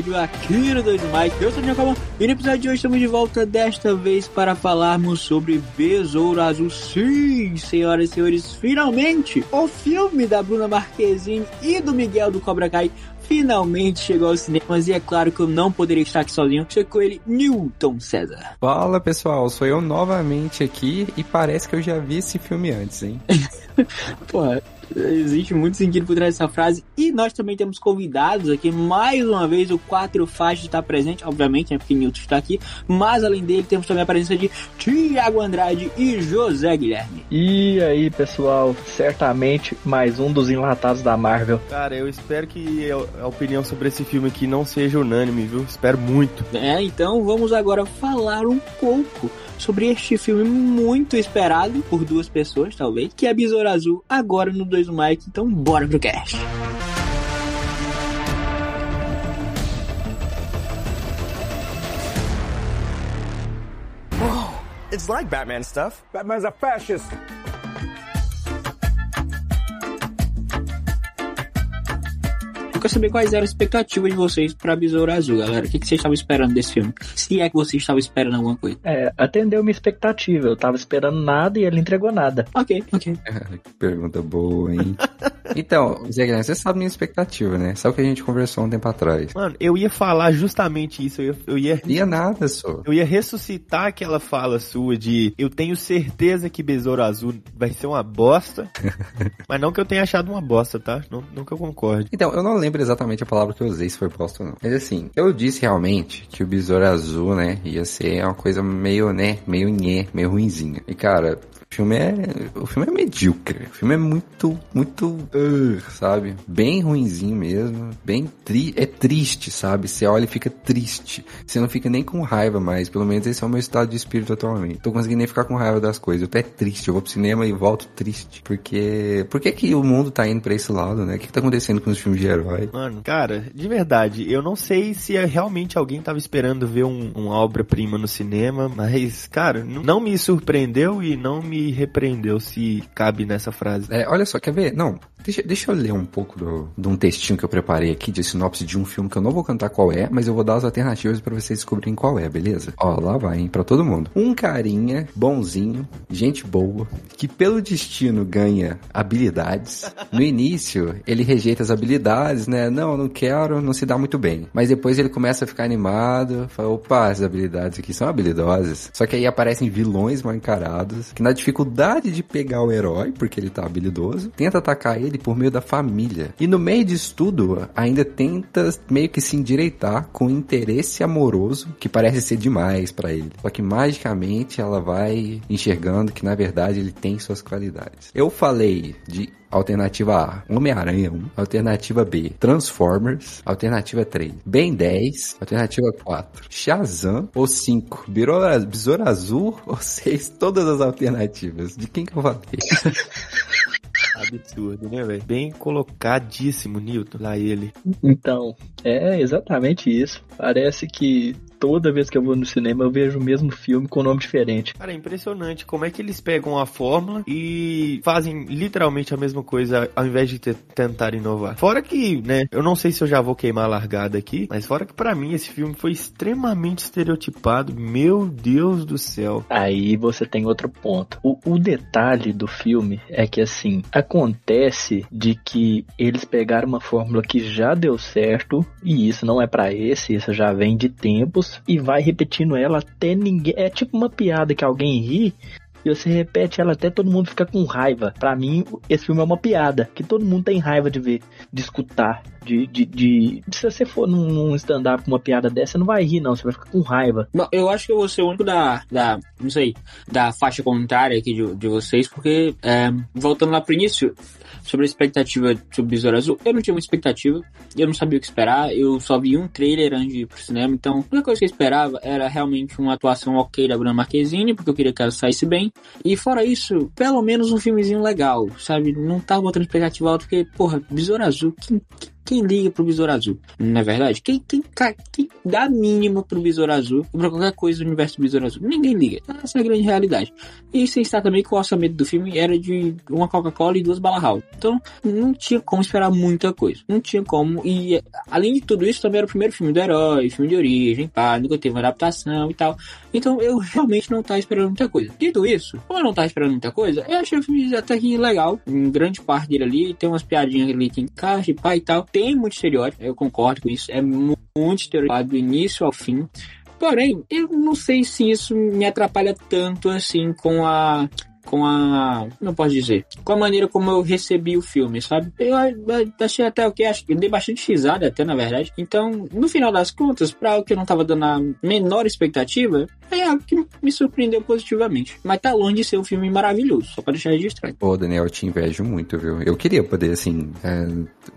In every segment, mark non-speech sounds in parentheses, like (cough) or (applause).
episódio aqui no Dois Mike. Eu sou o Giacomo e no episódio de hoje estamos de volta desta vez para falarmos sobre Besouro Azul. Sim, senhoras e senhores, finalmente o filme da Bruna Marquezine e do Miguel do Cobra Kai finalmente chegou aos cinemas e é claro que eu não poderia estar aqui sozinho. Chegou com ele, Newton César. Fala pessoal, sou eu novamente aqui e parece que eu já vi esse filme antes, hein? (laughs) Porra, existe muito sentido por trás dessa frase. E nós também temos convidados aqui. Mais uma vez, o Quatro Faixas está presente, obviamente, né? Porque Newton está aqui. Mas além dele, temos também a presença de Tiago Andrade e José Guilherme. E aí, pessoal, certamente mais um dos enlatados da Marvel. Cara, eu espero que a opinião sobre esse filme aqui não seja unânime, viu? Espero muito. É, então vamos agora falar um pouco sobre este filme muito esperado por duas pessoas, talvez, que é Besouro Azul, agora no 2 Mike. Então, bora pro cast. It's like Batman stuff. Batman's a fascist. Eu quero saber quais eram as expectativas de vocês pra Besouro Azul, galera. O que, que vocês estavam esperando desse filme? Se é que vocês estavam esperando alguma coisa. É, atendeu minha expectativa. Eu tava esperando nada e ele entregou nada. Ok, ok. que (laughs) pergunta boa, hein? (laughs) então, Zé Guilherme, você sabe minha expectativa, né? Sabe o que a gente conversou um tempo atrás. Mano, eu ia falar justamente isso. Eu ia. Eu ia, ia nada, só. Eu ia ressuscitar aquela fala sua de eu tenho certeza que Besouro Azul vai ser uma bosta. (laughs) mas não que eu tenha achado uma bosta, tá? Não, não que eu concorde. Então, eu não lembro exatamente a palavra que eu usei, se foi bosta ou não. Mas assim, eu disse realmente que o Besouro Azul, né, ia ser uma coisa meio, né, meio nhé, meio ruinzinha. E cara, o filme é. O filme é medíocre. O filme é muito, muito. Uh, sabe? Bem ruinzinho mesmo. Bem tri é triste, sabe? Você olha e fica triste. Você não fica nem com raiva mais. Pelo menos esse é o meu estado de espírito atualmente. Tô conseguindo nem ficar com raiva das coisas. Eu tô é triste. Eu vou pro cinema e volto triste. Porque. Por que, que o mundo tá indo pra esse lado, né? O que, que tá acontecendo com os filmes de herói? Mano, cara, de verdade, eu não sei se realmente alguém tava esperando ver um, uma obra-prima no cinema, mas, cara, não me surpreendeu e não me repreendeu, se cabe nessa frase. É, olha só, quer ver? Não, deixa, deixa eu ler um pouco do, de um textinho que eu preparei aqui de sinopse de um filme que eu não vou cantar qual é, mas eu vou dar as alternativas para vocês descobrirem qual é, beleza? Ó, lá vai, hein, pra todo mundo. Um carinha bonzinho, gente boa, que pelo destino ganha habilidades. No início, ele rejeita as habilidades, né? Não, não quero, não se dá muito bem. Mas depois ele começa a ficar animado, fala, opa, as habilidades aqui são habilidosas. Só que aí aparecem vilões mal encarados, que na dificuldade de pegar o herói, porque ele tá habilidoso, tenta atacar ele por meio da família. E no meio disso tudo, ainda tenta meio que se endireitar com interesse amoroso que parece ser demais para ele. Só que magicamente ela vai enxergando que na verdade ele tem suas qualidades. Eu falei de Alternativa A, Homem-Aranha 1. Alternativa B, Transformers. Alternativa 3, Ben 10. Alternativa 4, Shazam. Ou 5, Besouro Azul. (laughs) Ou 6, todas as alternativas. De quem que eu falei? (laughs) Absurdo, né, velho? Bem colocadíssimo, Newton, lá ele. Então, é exatamente isso. Parece que toda vez que eu vou no cinema eu vejo o mesmo filme com nome diferente. Cara, é impressionante como é que eles pegam a fórmula e fazem literalmente a mesma coisa ao invés de tentar inovar. Fora que, né, eu não sei se eu já vou queimar a largada aqui, mas fora que para mim esse filme foi extremamente estereotipado. Meu Deus do céu. Aí você tem outro ponto. O, o detalhe do filme é que assim, acontece de que eles pegaram uma fórmula que já deu certo e isso não é para esse, isso já vem de tempos e vai repetindo ela até ninguém. É tipo uma piada que alguém ri e você repete ela até todo mundo fica com raiva. Para mim, esse filme é uma piada, que todo mundo tem raiva de ver, de escutar, de, de, de... se você for num, num stand-up com uma piada dessa, você não vai rir não, você vai ficar com raiva. Não, eu acho que eu vou ser o único da, da não sei, da faixa contrária aqui de, de vocês, porque, é, voltando lá pro início, sobre a expectativa sobre Besouro Azul, eu não tinha uma expectativa, eu não sabia o que esperar, eu só vi um trailer antes de ir pro cinema, então a única coisa que eu esperava era realmente uma atuação ok da Bruna Marquezine, porque eu queria que ela saísse bem, e fora isso, pelo menos um filmezinho legal, sabe? Não tava botando expectativa alta, porque, porra, Besouro Azul, que, que Quem liga pro Besouro Azul? Não é verdade? Quem, quem, quem dá mínimo pro Besouro Azul e pra qualquer coisa do universo do Besouro Azul? Ninguém liga. Essa é a grande realidade. E sem estar também que o orçamento do filme era de uma Coca-Cola e duas bala. Então, não tinha como esperar muita coisa. Não tinha como. E, além de tudo isso, também era o primeiro filme do herói, filme de origem, pá, nunca teve uma adaptação e tal. Então, eu realmente não tava esperando muita coisa. Dito isso, como eu não tava esperando muita coisa, eu achei o filme até que legal. Em grande parte dele ali, tem umas piadinhas ali que encaixa e pá e tal. Tem muito estereótipo, eu concordo com isso. É muito estereótipo do início ao fim. Porém, eu não sei se isso me atrapalha tanto assim com a com a. Não posso dizer. Com a maneira como eu recebi o filme, sabe? Eu achei até o que? Acho que dei bastante risada até, na verdade. Então, no final das contas, pra o que eu não tava dando a menor expectativa, é algo que me surpreendeu positivamente. Mas tá longe de ser um filme maravilhoso, só pra deixar registrado. Pô, Daniel, eu te invejo muito, viu? Eu queria poder, assim, é,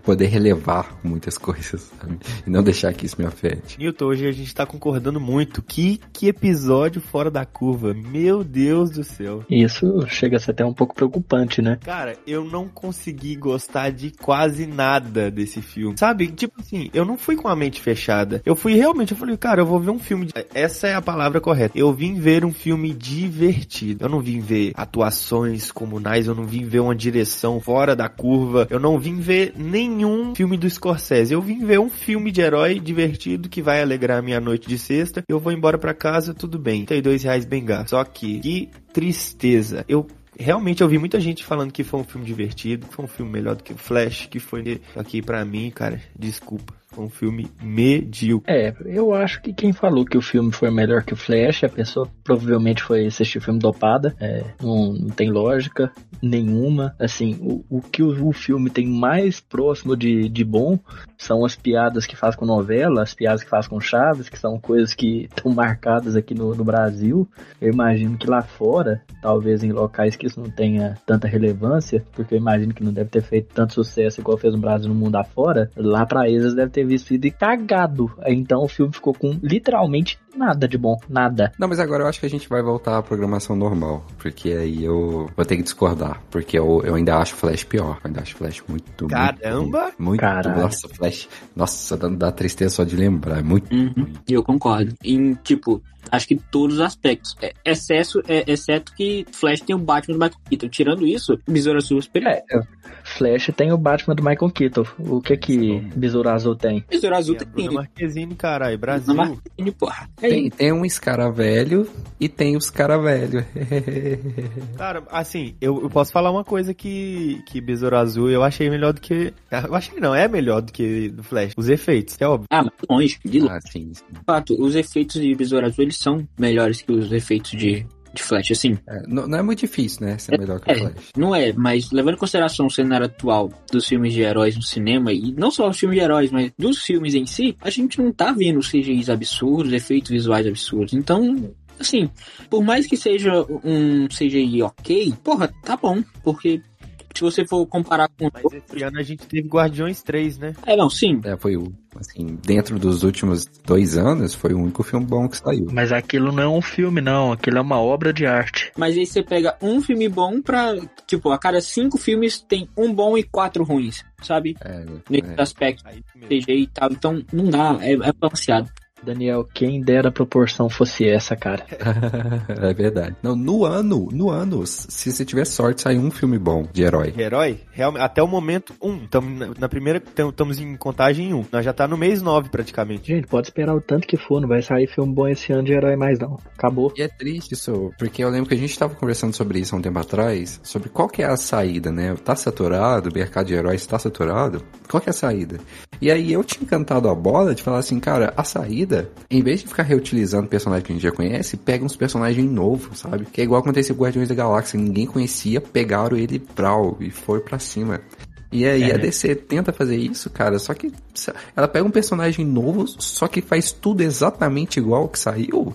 poder relevar muitas (laughs) coisas, sabe? E não deixar que isso me afete. Newton, hoje a gente tá concordando muito. Que, que episódio fora da curva. Meu Deus do céu. Isso chega a ser até um pouco preocupante, né? Cara, eu não consegui gostar de quase nada desse filme. Sabe? Tipo assim, eu não fui com a mente fechada. Eu fui realmente, eu falei, cara, eu vou ver um filme. De... Essa é a palavra correta. Eu vim ver um filme divertido. Eu não vim ver atuações comunais, eu não vim ver uma direção fora da curva. Eu não vim ver nenhum filme do Scorsese. Eu vim ver um filme de herói divertido que vai alegrar minha noite de sexta. Eu vou embora para casa, tudo bem. Tem dois reais bem gasto. Só que, que tristeza. Eu realmente ouvi muita gente falando que foi um filme divertido, que foi um filme melhor do que o Flash, que foi aqui para mim, cara, desculpa. Um filme medíocre. É, eu acho que quem falou que o filme foi melhor que o Flash, a pessoa provavelmente foi assistir o filme dopada. É, não, não tem lógica nenhuma. Assim, o, o que o, o, filme tem mais próximo de, de bom são as piadas que faz com novela, as piadas que faz com Chaves, que são coisas que (laughs) estão marcadas aqui no, no Brasil. Eu imagino que lá fora, talvez em locais que isso não tenha tanta relevância, porque eu imagino que não deve ter feito tanto sucesso igual fez no Brasil no mundo afora, lá pra eles deve ter ter vestido e cagado. Então o filme ficou com literalmente nada de bom, nada. Não, mas agora eu acho que a gente vai voltar à programação normal, porque aí eu vou ter que discordar, porque eu, eu ainda acho Flash pior. Eu ainda acho Flash muito. Caramba! Muito. muito nossa, Flash. Nossa, dá, dá tristeza só de lembrar. É muito. Uhum, eu concordo. Em, tipo, acho que todos os aspectos. É, excesso, é, exceto que Flash tem o Batman do Michael Keaton. Tirando isso, Besouro Azul é superior. É, Flash tem o Batman do Michael Keaton. O que que Besouro Azul tem? Besouro Azul tem... tem Marquezine, caralho. Brasil. Marquezine, porra. Tem, tem um escaravelho e tem os caravelho. (laughs) Cara, assim, eu, eu, posso falar uma coisa que, que Besouro Azul eu achei melhor do que... Eu achei não, é melhor do que do Flash. Os efeitos, é óbvio. Ah, mas longe, de longe. Ah, sim, sim. Fato, os efeitos de Besouro Azul, eles são melhores que os efeitos de, de Flash, assim. É, não, não, é muito difícil, né? Ser é, melhor que é, o Flash. Não é, mas levando em consideração o cenário atual dos filmes de heróis no cinema, e não só os filmes de heróis, mas dos filmes em si, a gente não tá vendo CGIs absurdos, efeitos visuais absurdos. Então, assim, por mais que seja um CGI ok, porra, tá bom, porque se você for comparar com. Mas esse ano a gente teve Guardiões 3, né? É, não, sim. É, foi o. Assim, dentro dos últimos dois anos, foi o único filme bom que saiu. Mas aquilo não é um filme, não. Aquilo é uma obra de arte. Mas aí você pega um filme bom pra. Tipo, a cada cinco filmes tem um bom e quatro ruins, sabe? É, Nesse é. aspecto. CG e tal. Então, não dá. É, é balanceado. Daniel, quem dera a proporção fosse essa, cara. (laughs) é verdade. Não, no ano, no ano, se você tiver sorte, sai um filme bom de herói. Herói? Realmente, até o momento, um. Tamo na primeira, estamos em contagem um. Nós já tá no mês nove, praticamente. Gente, pode esperar o tanto que for, não vai sair filme bom esse ano de herói mais não. Acabou. E é triste isso, porque eu lembro que a gente tava conversando sobre isso há um tempo atrás, sobre qual que é a saída, né? Tá saturado, o mercado de heróis tá saturado, qual que é a saída? E aí eu tinha encantado a bola de falar assim, cara, a saída vida, em vez de ficar reutilizando personagens que a gente já conhece, pega uns personagens novos, sabe? Que é igual aconteceu com Guardiões da Galáxia, ninguém conhecia, pegaram ele brau e foi para cima. E aí é. a DC tenta fazer isso, cara, só que ela pega um personagem novo, só que faz tudo exatamente igual ao que saiu.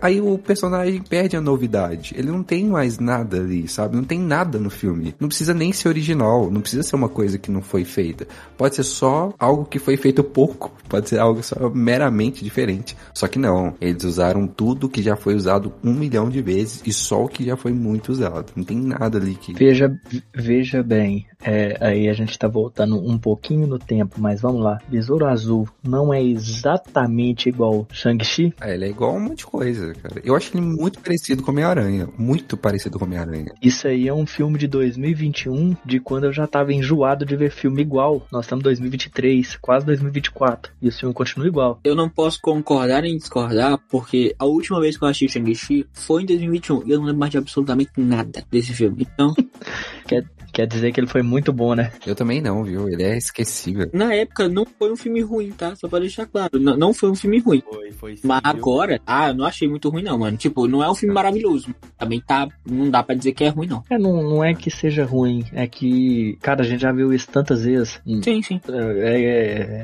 Aí o personagem perde a novidade. Ele não tem mais nada ali, sabe? Não tem nada no filme. Não precisa nem ser original, não precisa ser uma coisa que não foi feita. Pode ser só algo que foi feito pouco, pode ser algo só meramente diferente. Só que não, eles usaram tudo que já foi usado um milhão de vezes e só o que já foi muito usado. Não tem nada ali que. Veja, veja bem, é, aí a gente tá voltando um pouquinho no tempo, mas vamos lá. Besouro Azul não é exatamente igual Shang-Chi? É, ele é igual a um monte de coisa, cara. Eu acho ele muito parecido com Homem-Aranha. Muito parecido com Homem-Aranha. Isso aí é um filme de 2021, de quando eu já tava enjoado de ver filme igual. Nós estamos em 2023, quase 2024. E o filme continua igual. Eu não posso concordar nem discordar, porque a última vez que eu assisti Shang-Chi foi em 2021 e eu não lembro mais de absolutamente nada desse filme. Então, (laughs) Quer, quer dizer que ele foi muito bom, né? Eu também não, viu? Ele é esquecível. na época não foi um filme ruim, tá? Só pra deixar claro. Não, não foi um filme ruim. Foi, foi sim, Mas viu? agora, ah, eu não achei muito ruim não, mano. Tipo, não é um filme maravilhoso. Também tá, não dá pra dizer que é ruim não. É, não, não é que seja ruim, é que, cara, a gente já viu isso tantas vezes. Sim, sim. É, é,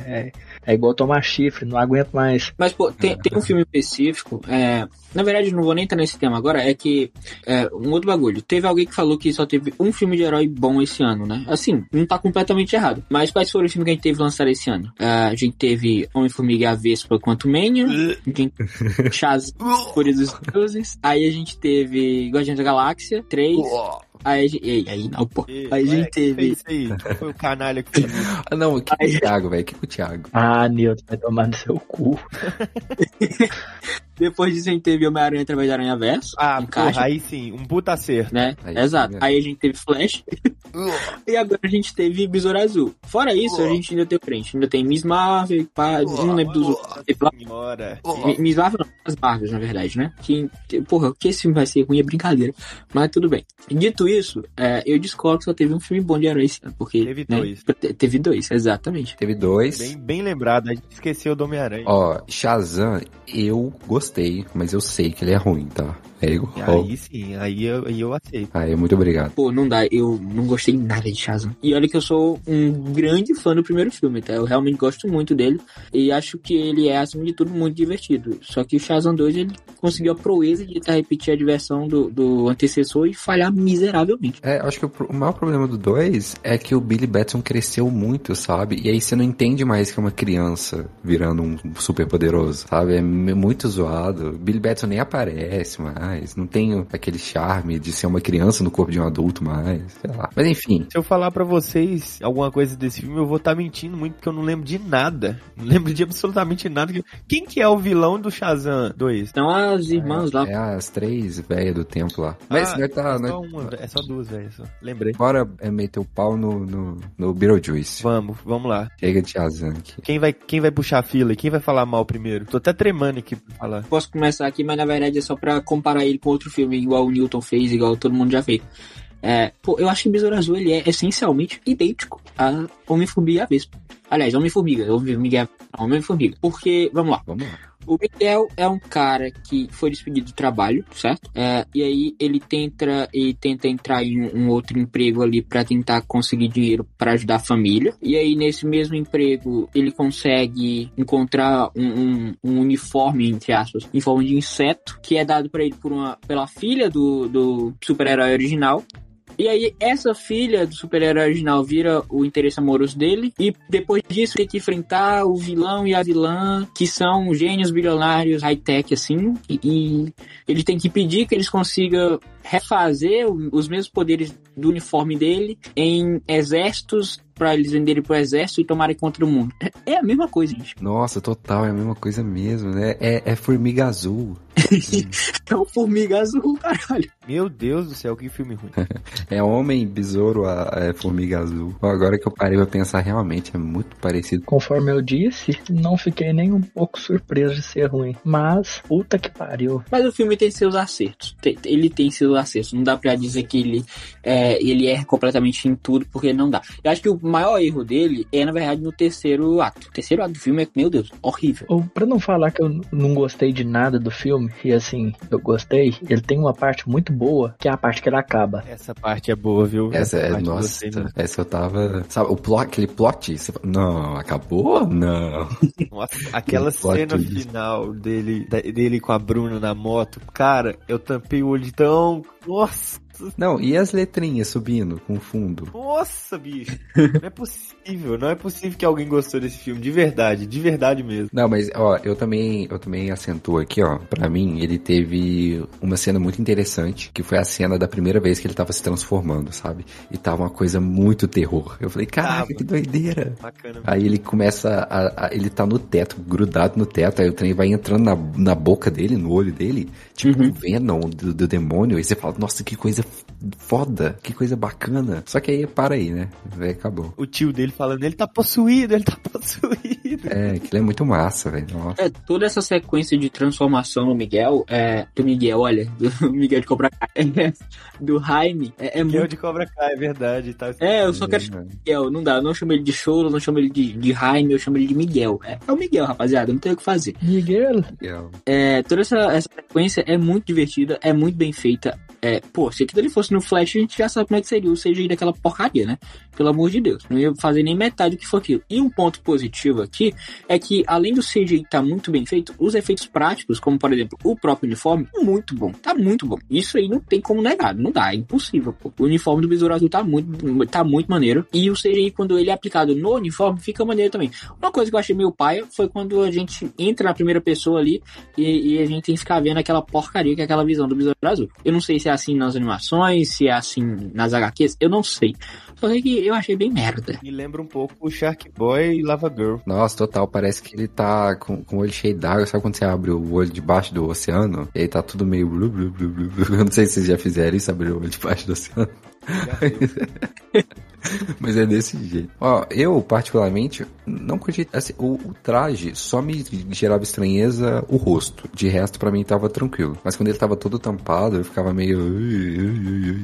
é, é igual tomar chifre, não aguento mais. Mas, pô, tem, tem um filme específico, é, na verdade não vou nem entrar nesse tema agora, é que, é, um outro bagulho, teve alguém que falou que só teve um filme de herói bom esse ano, né? Assim, não tá completamente errado. Mas quais foram os filmes que a gente teve lançado esse ano? É, a gente teve Homem-Formiga e a Vespa quanto Mania, a gente Shazam, Fúria dos Deuses, aí a gente teve Guardiões da Galáxia 3, aí a gente, ei, aí não, pô. Ei, Aí a gente teve... fez isso aí? Quem Foi o canalha que fez isso. (laughs) Ah, não, que Aí- o Thiago, velho. Que o Thiago. Ah, Nilton, vai tomar no seu cu. (laughs) Depois disso a gente teve Homem-Aranha através da Aranha Verso. Ah, porra, aí sim, um puta acerto. né? Aí, Exato. né? Aí a gente teve Flash. (laughs) e agora a gente teve Besouro Azul. Fora isso, a gente ainda tem o frente. Ainda tem Miss Marvel, pá, não lembro dos outros. Miss Marvel não, as Marvels, na verdade, né? Que, porra, que esse filme vai ser ruim é brincadeira. Mas tudo bem. Dito isso, é, eu discordo que só teve um filme bom de esse ano, porque... Teve né, dois. te- Teve dois, exatamente. Teve dois. Bem, bem lembrado, a gente esqueceu do Homem-Aranha. Ó, Shazam, eu gostei, mas eu sei que ele é ruim, tá? É igual. Aí sim, aí eu, aí eu aceito. Aí, muito obrigado. Pô, não dá, eu não gostei nada de Shazam. E olha que eu sou um grande fã do primeiro filme, tá? Eu realmente gosto muito dele e acho que ele é, acima de tudo, muito divertido. Só que o Shazam 2, ele conseguiu a proeza de tentar repetir a diversão do, do antecessor e falhar miseravelmente. É, acho que o, o maior problema do 2 é que o Billy Batson cresceu muito, sabe? E aí você não entende mais que é uma criança virando um super poderoso, sabe? É muito zoado. Billy Batson nem aparece mais, não tem aquele charme de ser uma criança no corpo de um adulto mais, sei lá. Mas enfim, Se eu falar pra vocês alguma coisa desse filme, eu vou estar mentindo muito, porque eu não lembro de nada. Não lembro de absolutamente nada. Quem que é o vilão do Shazam 2? Então as irmãs lá. é as três velhas do tempo lá. Mas Ah, nós tá, é, só uma, é só duas, velho. só. Lembrei. bora é, meter o pau no, no, no Beetlejuice. Vamos, vamos lá. Chega de Shazam aqui. Quem vai, quem vai puxar a fila e quem vai falar mal primeiro? Tô até tremando aqui pra falar. Posso começar aqui, mas na verdade é só pra comparar ele com outro filme, igual o Newton fez, igual todo mundo já fez. É, pô, eu acho que Besouro Azul ele é essencialmente idêntico a Homem-Formiga e a Vespa. Aliás, Homem-Formiga, Homem-Formiga, Homem-Formiga. Porque, vamos lá, Vamos lá. O Miguel é um cara que foi despedido do trabalho, certo? É, e aí ele tenta, ele tenta entrar em um, outro emprego ali pra tentar conseguir dinheiro pra ajudar a família. E aí nesse mesmo emprego ele consegue encontrar um, um- um uniforme, entre aspas, em forma de inseto, que é dado pra ele por uma, pela filha do, do super-herói original. E aí, essa filha do super-herói original vira o interesse amoroso dele. E depois disso, tem que enfrentar o vilão e a vilã, que são gênios bilionários high-tech, assim. E, e ele tem que pedir que eles consigam refazer o- os mesmos poderes do uniforme dele em exércitos pra eles venderem pro exército e tomarem conta do mundo. É- É a mesma coisa, gente. Nossa, total, é a mesma coisa mesmo, né? É, é formiga azul. (laughs) É o Formiga Azul, caralho. Meu Deus do céu, que filme ruim. (laughs) É homem, besouro, a, é formiga azul. Agora que eu parei pra pensar, realmente é muito parecido. Conforme eu disse, não fiquei nem um pouco surpreso de ser ruim. Mas, puta que pariu. Mas o filme tem seus acertos. Tem- Ele tem seus acertos. Não dá pra dizer que ele, é, ele erra completamente em tudo, porque não dá. Eu acho que o maior erro dele é, na verdade, no terceiro ato. O terceiro ato do filme é, meu Deus, horrível. Ou, pra não falar que eu não gostei de nada do filme, e assim, eu gostei, ele tem uma parte muito boa, que é a parte que ele acaba. Essa parte é boa, viu? Essa é, parte eu nossa, gostei essa eu tava. Sabe, o plot, aquele plot, você fala, não, acabou? Não. (laughs) Nossa, aquela cena final dele, dele com a Bruna na moto, cara, eu tampei o olho de tão. Nossa Não, e as letrinhas subindo com fundo? Nossa, bicho. Não é possível, não é possível que alguém gostou desse filme, de verdade, de verdade mesmo. Não, mas ó, eu também, eu também acentuo aqui, ó. Pra mim, ele teve uma cena muito interessante, que foi a cena da primeira vez que ele tava se transformando, sabe? E tava uma coisa muito terror. Eu falei, caraca, que doideira. Bacana. Aí ele começa a, a- Ele tá no teto, grudado no teto, aí o trem vai entrando na, na boca dele, no olho dele, tipo Uhum. um Venom do, do demônio, e você fala, nossa, que coisa foda, que coisa bacana. Só que aí para aí, né? Aí acabou. O tio dele falando, ele tá possuído, ele tá (laughs) possuído. É, aquilo é muito massa, velho. Nossa. É, toda essa sequência de transformação no Miguel, é, do Miguel, olha, do (laughs) Miguel de Cobra Kai, é, (laughs) do Jaime, é, é Que o muito... de Cobra Kai, é verdade. Tá... É, eu só quero chamar Miguel, não dá, eu não chamo ele de Choro, não chamo ele de, de Jaime, eu chamo ele de Miguel. É, é o Miguel, rapaziada, não tem o que fazer. Miguel. Legal. É, toda essa, essa sequência é muito divertida, é muito bem feita. É, pô, se aquilo ali fosse no Flash, a gente já sabe como é que seria o CGI daquela porcaria, né? Pelo amor de Deus. Não ia fazer nem metade do que foi aquilo. E um ponto positivo aqui é que, além do CGI estar muito bem feito, os efeitos práticos, como por exemplo o próprio uniforme, muito bom. Tá muito bom. Isso aí não tem como negar. Não dá, é impossível, pô. O uniforme do Besouro Azul tá muito, tá muito maneiro. E o CGI, quando ele é aplicado no uniforme, fica maneiro também. Uma coisa que eu achei meio paia foi quando a gente entra na primeira pessoa ali e, e a gente tem que ficar vendo aquela porcaria que é aquela visão do Besouro Azul. Eu não sei se é assim nas animações, se é assim nas HQs, eu não sei. Só sei que eu achei bem merda. Me lembra um pouco o Shark Boy e Lava Girl. Nossa, total, parece que ele tá com, com o olho cheio d'água. Sabe quando você abre o olho debaixo do oceano? E aí tá tudo meio. blu, blu, blu, blu, blu. (laughs) Eu não sei se vocês já fizeram isso, abrir o olho debaixo do oceano. (laughs) (laughs) Mas é desse jeito. Ó, eu, particularmente, não curti. Assim, o, o traje só me gerava estranheza o rosto. De resto, pra mim, tava tranquilo. Mas quando ele tava todo tampado, eu ficava meio.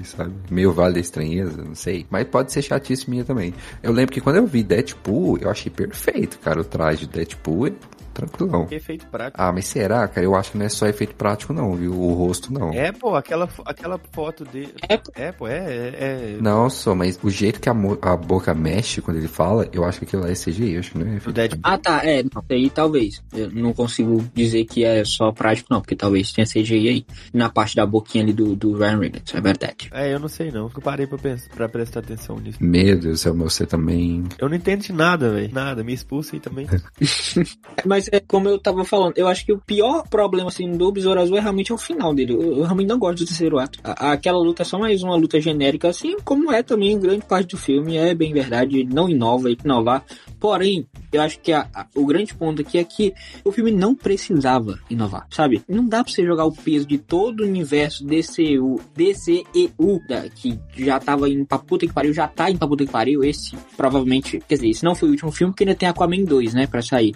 sabe? Meio vale da estranheza, não sei. Mas pode ser chatice minha também. Eu lembro que quando eu vi Deadpool, eu achei perfeito, cara. O traje do Deadpool tranquilão. Que efeito prático. Ah, mas será, cara? Eu acho que não é só efeito prático, não, viu? O rosto, não. É, pô, aquela, aquela foto dele. É, pô. É, pô, é. é, é... Não, só, mas o jeito que a, a boca mexe quando ele fala, eu acho que aquilo lá é CGI, eu acho que não é efeito. Ah, tá, é, não, aí talvez. Eu não consigo dizer que é só prático, não, porque talvez tenha CGI aí. Na parte da boquinha ali do, do Ryan Reynolds, é verdade. É, eu não sei não. Eu parei pra, pensar, pra prestar atenção nisso. Meu Deus do céu, mas você também. Eu não entendo de nada, velho. Nada. Me expulsa aí também. (laughs) (laughs) Mas é como eu tava falando, eu acho que o pior problema assim do Besouro Azul é realmente o final dele. Eu, eu realmente não gosto do terceiro ato. A- aquela luta é só mais uma luta genérica, assim como é também grande parte do filme, é bem verdade, não inova e inovar. Porém, eu acho que a- a- o grande ponto aqui é que o filme não precisava inovar, sabe? Não dá pra você jogar o peso de todo o universo DCU, DCEU, da, que já tava indo pra puta que pariu, já tá indo pra puta que pariu. Esse provavelmente, quer dizer, esse não foi o último filme, porque ainda tem Aquaman 2, né, pra sair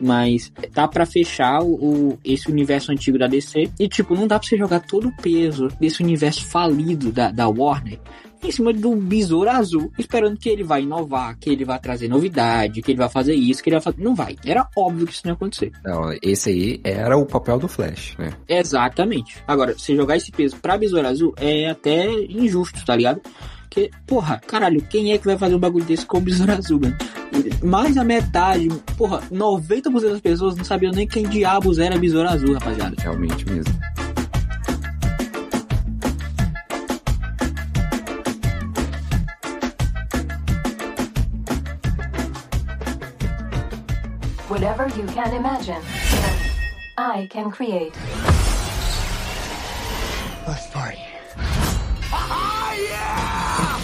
mas tá pra fechar o, o- esse universo antigo da DC e tipo não dá pra você jogar todo o peso desse universo falido da, da Warner em cima do besouro azul, esperando que ele vai inovar, que ele vai trazer novidade, que ele vai fazer isso, que ele vai fazer. Não vai. Era óbvio que isso não ia acontecer. Não, esse aí era o papel do Flash, né? Exatamente. Agora, você jogar esse peso pra besouro azul é até injusto, tá ligado? Porque, porra, caralho, quem é que vai fazer um bagulho desse com o besouro azul, mano? Mais da metade, porra, 90% das pessoas não sabiam nem quem diabos era besouro azul, rapaziada. Realmente mesmo. Whatever you can imagine, I can create. Let's party. Ah, yeah!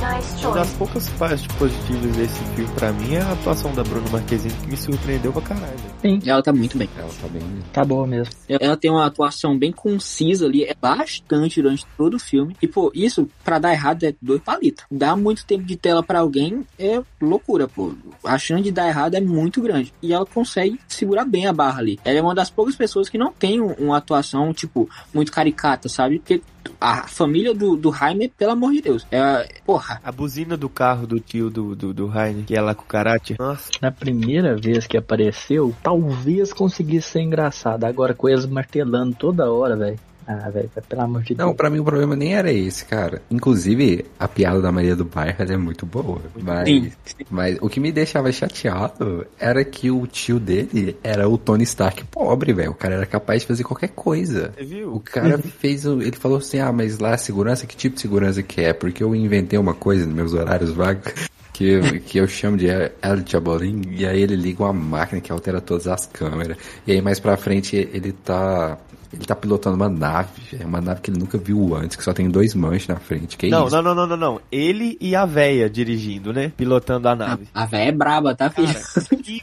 Nice Uma das poucas partes positivas desse filme pra mim é a atuação da Bruna Marquezine que me surpreendeu pra caralho. velho. Ela tá muito bem. Ela tá bem. Tá boa mesmo. Ela tem uma atuação bem concisa ali, é bastante durante todo o filme. E, pô, isso, pra dar errado, é dois palitos. Dar muito tempo de tela pra alguém é loucura, pô. A chance de dar errado é muito grande. E ela consegue segurar bem a barra ali. Ela é uma das poucas pessoas que não tem um- uma atuação, tipo, muito caricata, sabe? Porque a família do, do Jaime, pelo amor de Deus, é, porra, buzina do carro do tio do, do, do Heine, que é lá com o karate. Nossa, Na primeira vez que apareceu, talvez conseguisse ser engraçado. Agora com eles martelando toda hora, velho. Ah, velho, pelo amor de Não, Deus. pra mim o problema nem era esse, cara. Inclusive, a piada da Maria do Bairro é muito boa. Mas, Sim. mas o que me deixava chateado era que o tio dele era o Tony Stark pobre, velho. O cara era capaz de fazer qualquer coisa. Você viu? O cara (laughs) fez. o- Ele falou assim: ah, mas lá a segurança, que tipo de segurança que é? Porque eu inventei uma coisa nos meus horários vagos. (laughs) Que eu, que eu chamo de El Chabolin, e aí ele liga uma máquina que altera todas as câmeras. E aí mais pra frente ele tá. Ele tá pilotando uma nave, é uma nave que ele nunca viu antes, que só tem dois manches na frente. Que Não, isso? não, não, não, não, não. Ele e a véia dirigindo, né? Pilotando a A, nave. a véia é braba, tá, filho? Cara, que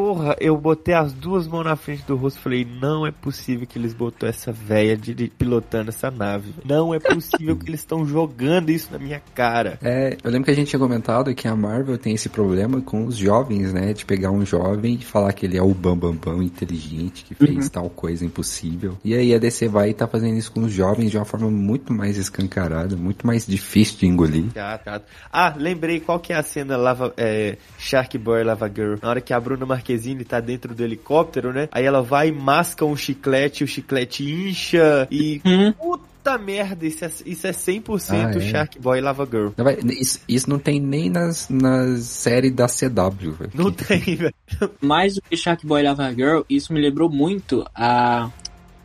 porra, eu botei as duas mãos na frente do rosto e falei, não é possível que eles botou essa véia diri- pilotando essa nave. Não é possível que eles estão jogando isso na minha cara. É, eu lembro que a gente tinha comentado que a Marvel tem esse problema com os jovens, né? De pegar um jovem e falar que ele é o bambambam bam, bam, inteligente, que fez tal coisa impossível. E aí a DC vai e tá fazendo isso com os jovens de uma forma muito mais escancarada, muito mais difícil de engolir. Chato, chato. Ah, lembrei qual que é a cena Lava, é, Shark Boy Lava Girl. Na hora que a Bruna Marquezine tá dentro do helicóptero, né? Aí ela vai e masca um chiclete, o chiclete incha e... Hum. Puta merda, isso é, isso é 100% Ah, é? Shark Boy Lava Girl. Isso, isso não tem nem nas, nas séries da CW, velho. Não tem, velho. Mais do que Shark Boy Lava Girl, isso me lembrou muito a,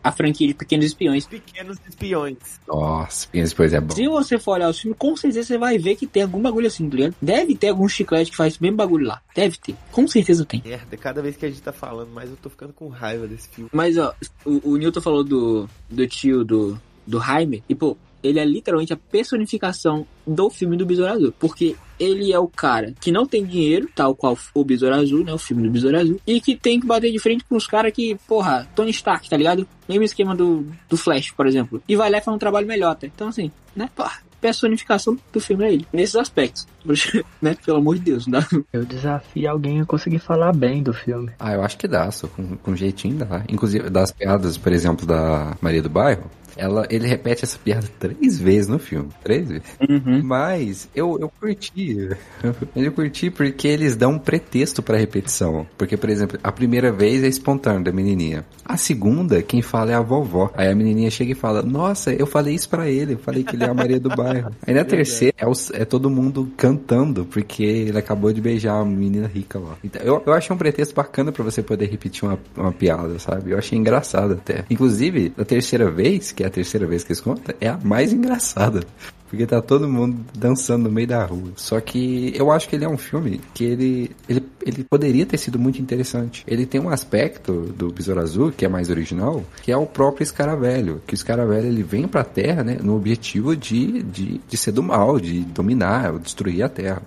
a franquia de Pequenos Espiões. Pequenos espiões. Nossa, Pequenos Espiões é bom. Se você for olhar o filme, com certeza você vai ver que tem algum bagulho assim, tá ligado? Deve ter algum chiclete que faz mesmo bagulho lá. Deve ter. Com certeza tem. Merda, cada vez que a gente tá falando, mas eu tô ficando com raiva desse filme. Mas, ó, o, o Newton falou do, do tio do, do Jaime. E, pô, ele é literalmente a personificação do filme do Besouro Azul. Porque ele é o cara que não tem dinheiro, tal qual o Besouro Azul, né? O filme do Besouro Azul. E que tem que bater de frente com os caras que, porra, Tony Stark, tá ligado? Mesmo esquema do, do Flash, por exemplo. E vai lá e faz um trabalho melhor, tá? Então, assim, né? Porra, personificação do filme é ele. Nesses aspectos. (laughs) né? Pelo amor de Deus, não dá. Eu desafio alguém a conseguir falar bem do filme. Ah, eu acho que dá, só com, com jeitinho dá. Inclusive, das piadas, por exemplo, da Maria do Bairro, ela, ele repete essa piada três vezes no filme. Três vezes. Uhum. Mas eu, eu curti. (laughs) Eu curti porque eles dão um pretexto pra repetição. Porque, por exemplo, a primeira vez é espontâneo da menininha. A segunda, quem fala é a vovó. Aí a menininha chega e fala: Nossa, eu falei isso pra ele. Eu falei que ele é a Maria do bairro. (laughs) Aí na terceira é, os- é todo mundo cantando porque ele acabou de beijar a menina rica lá. Então, eu, eu achei um pretexto bacana pra você poder repetir uma, uma piada, sabe? Eu achei engraçado até. Inclusive, a terceira vez, que é a terceira vez que eles contam, é a mais engraçada. Porque tá todo mundo dançando no meio da rua. Só que eu acho que ele é um filme que ele, ele, ele poderia ter sido muito interessante. Ele tem um aspecto do Besouro Azul, que é mais original, que é o próprio Escaravelho. Que o Escaravelho ele vem pra Terra, né, no objetivo de, de, de ser do mal, de dominar, destruir a Terra.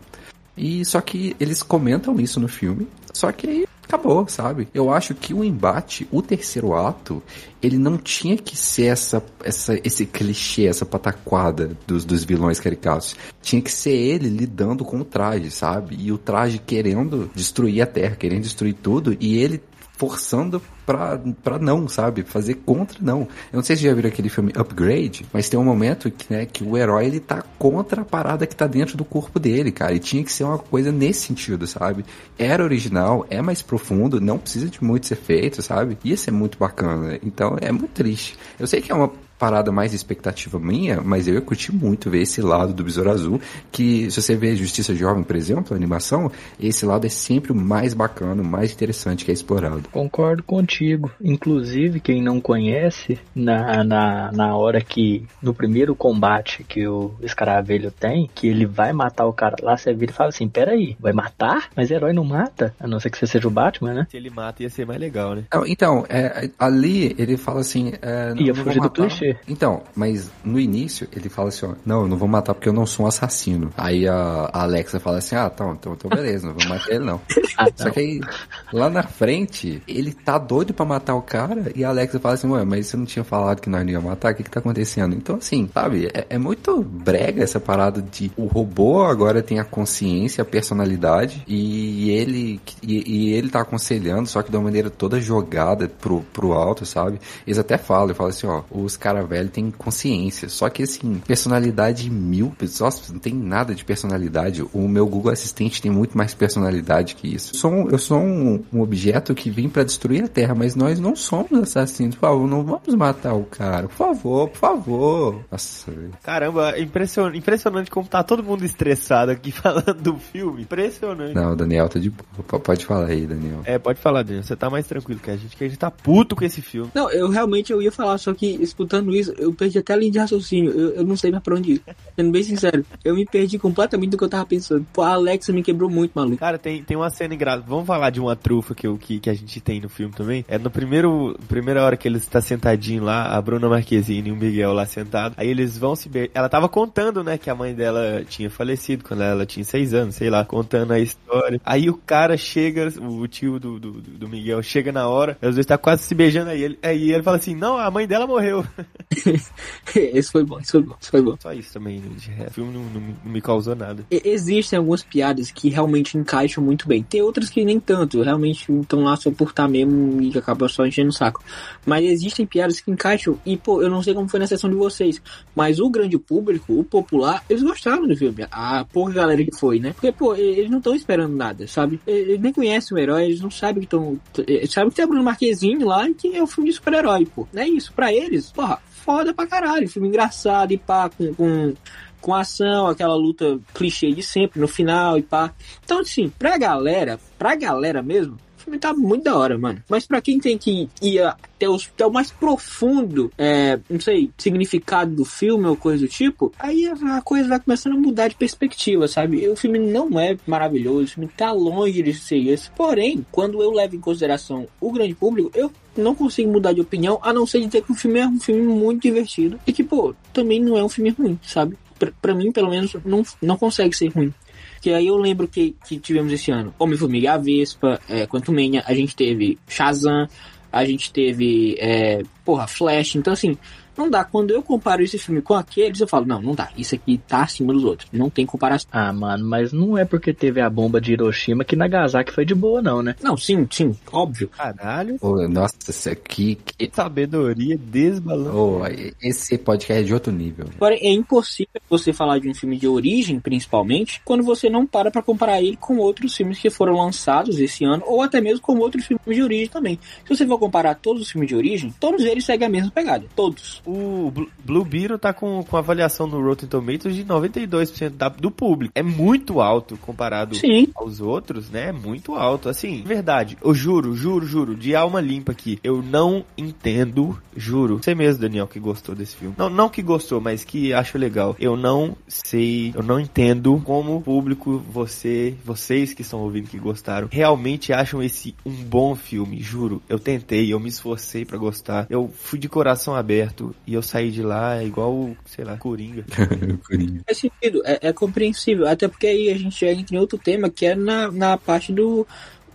E só que eles comentam isso no filme, só que aí acabou, sabe? Eu acho que o embate, o terceiro ato, ele não tinha que ser essa, essa esse clichê, essa pataquada dos, dos vilões caricatos. Tinha que ser ele lidando com o traje, sabe? E o traje querendo destruir a Terra, querendo destruir tudo, e ele forçando pra, pra não, sabe? Fazer contra não. Eu não sei se já viram aquele filme Upgrade, mas tem um momento que, né, que o herói ele tá contra a parada que tá dentro do corpo dele, cara. E tinha que ser uma coisa nesse sentido, sabe? Era original, é mais profundo, não precisa de muito ser feito, sabe? Ia ser muito bacana. Então é muito triste. Eu sei que é uma parada mais expectativa minha, mas eu ia curtir muito ver esse lado do Besouro Azul, que se você vê Justiça Jovem, por exemplo, a animação, esse lado é sempre o mais bacana, o mais interessante que é explorado. Concordo contigo. Inclusive, quem não conhece, na, na, na hora que, no primeiro combate que o escaravelho tem, que ele vai matar o cara lá, você vira e fala assim, peraí, vai matar? Mas herói não mata? A não ser que você seja o Batman, né? Se ele mata, ia ser mais legal, né? Então, é, ali ele fala assim. É, não, Ia fugir do matar. Clichê. Então, mas no início ele fala assim: ó, não, eu não vou matar porque eu não sou um assassino. Aí a, a Alexa fala assim: ah, tá, então, então beleza, não vou matar ele não. (laughs) Ah, Só não. que aí, lá na frente, ele tá doido pra matar o cara e a Alexa fala assim, ué, mas você não tinha falado que nós não ia matar? O que que tá acontecendo? Então, assim, sabe, é, é muito brega essa parada de o robô agora tem a consciência, a personalidade e ele, e, e ele tá aconselhando, só que de uma maneira toda jogada pro, pro alto, sabe? Eles até falam, falam assim, ó, os caras cara velho tem consciência. Só que assim, personalidade mil, nossa, não tem nada de personalidade. O meu Google Assistente tem muito mais personalidade que isso. Eu sou um, eu sou um, um objeto que vem para destruir a Terra, mas nós não somos assassinos. Por favor, não vamos matar o cara. Por favor, por favor. Nossa, velho. Caramba, impression... impressionante como tá todo mundo estressado aqui (laughs) falando do filme. Impressionante. Não, o Daniel tá de boa. Pode falar aí, Daniel. É, pode falar, Daniel. Você tá mais tranquilo que a gente, que a gente tá puto com esse filme. Não, eu realmente eu ia falar, só que escutando isso, eu perdi até a linha de raciocínio. Eu, eu não sei mais pra onde ir. Sendo bem sincero, eu me perdi completamente do que eu tava pensando. Pô, a Alexa me quebrou muito, maluco. Cara, tem, tem uma cena engraçada. Vamos falar de uma trufa que, que, que a gente tem no filme também. É no primeiro, primeira hora que eles estão sentadinho lá, a Bruna Marquezine e o Miguel lá sentado. Aí eles vão se beijar. Ela tava contando, né, que a mãe dela tinha falecido quando ela tinha seis anos, sei lá, contando a história. Aí o cara chega, o tio do, do, do Miguel chega na hora, os dois tá quase se beijando aí. Ele, aí ele fala assim: Não, a mãe dela morreu. (laughs) (laughs) esse foi bom, esse foi bom, esse foi bom. Só isso também, né, de resto. O filme não, não me- não me causou nada. Existem algumas piadas que realmente encaixam muito bem. Tem outras que nem tanto, realmente estão lá só por estar mesmo e acabam só enchendo o saco. Mas existem piadas que encaixam e, pô, eu não sei como foi na sessão de vocês, mas o grande público, o popular, eles gostaram do filme. A pouca galera que foi, né? Porque, pô, eles não estão esperando nada, sabe? Eles nem conhecem o herói, eles não sabem que estão. Sabem que tem a Bruno Marquezine lá e que é um filme de super-herói, pô. Não é isso. Pra eles, porra, foda pra caralho. Filme engraçado e pá, com- com com ação, aquela luta clichê de sempre no final e pá. Então, assim, pra galera, pra galera mesmo, filme tá muito da hora, mano. Mas pra quem tem que ir até, os, até o mais profundo, é, não sei, significado do filme ou coisa do tipo, aí a coisa vai começando a mudar de perspectiva, sabe? O filme não é maravilhoso, o filme tá longe de ser esse. Porém, quando eu levo em consideração o grande público, eu não consigo mudar de opinião, a não ser dizer que o filme é um filme muito divertido e que, pô, também não é um filme ruim, sabe? Pra mim, pelo menos, não, não consegue ser ruim. Que aí eu lembro que, que tivemos esse ano Homem-Formiga e a Vespa, é, Quantumania, a gente teve Shazam, a gente teve, é, porra, Flash. Então, assim, não dá. Quando eu comparo esse filme com aqueles, eu falo, não, não dá. Isso aqui tá acima dos outros. Não tem comparação. Ah, mano, mas não é porque teve a bomba de Hiroshima que Nagasaki foi de boa, não, né? Não, sim, sim, óbvio. Caralho. Nossa, isso aqui. que- Sabedoria desbalanceada. ô, esse podcast é de outro nível. Agora, é impossível você falar de um filme de origem, principalmente, quando você não para pra comparar ele com outros filmes que foram lançados esse ano, ou até mesmo com outros filmes de origem também. Se você for comparar todos os filmes de origem, todos eles seguem a mesma pegada. Todos. O Blu- Blue Beetle tá com, com avaliação no Rotten Tomatoes de 92% da, do público. É muito alto comparado Sim. aos outros, né? É muito alto. Assim, verdade. Eu juro, juro, juro, de alma limpa aqui. Eu não entendo, juro. Você mesmo, Daniel, que gostou desse filme. Não, não que gostou, mas que acho legal. Eu não sei, eu não entendo como o público, você, vocês que estão ouvindo que gostaram, realmente acham esse um bom filme, juro. Eu tentei, eu me esforcei pra gostar. Eu fui de coração aberto e eu saí de lá igual, sei lá, Coringa. (laughs) Coringa. Faz sentido, é, é compreensível. Até porque aí a gente já entra em outro tema que é na, na parte do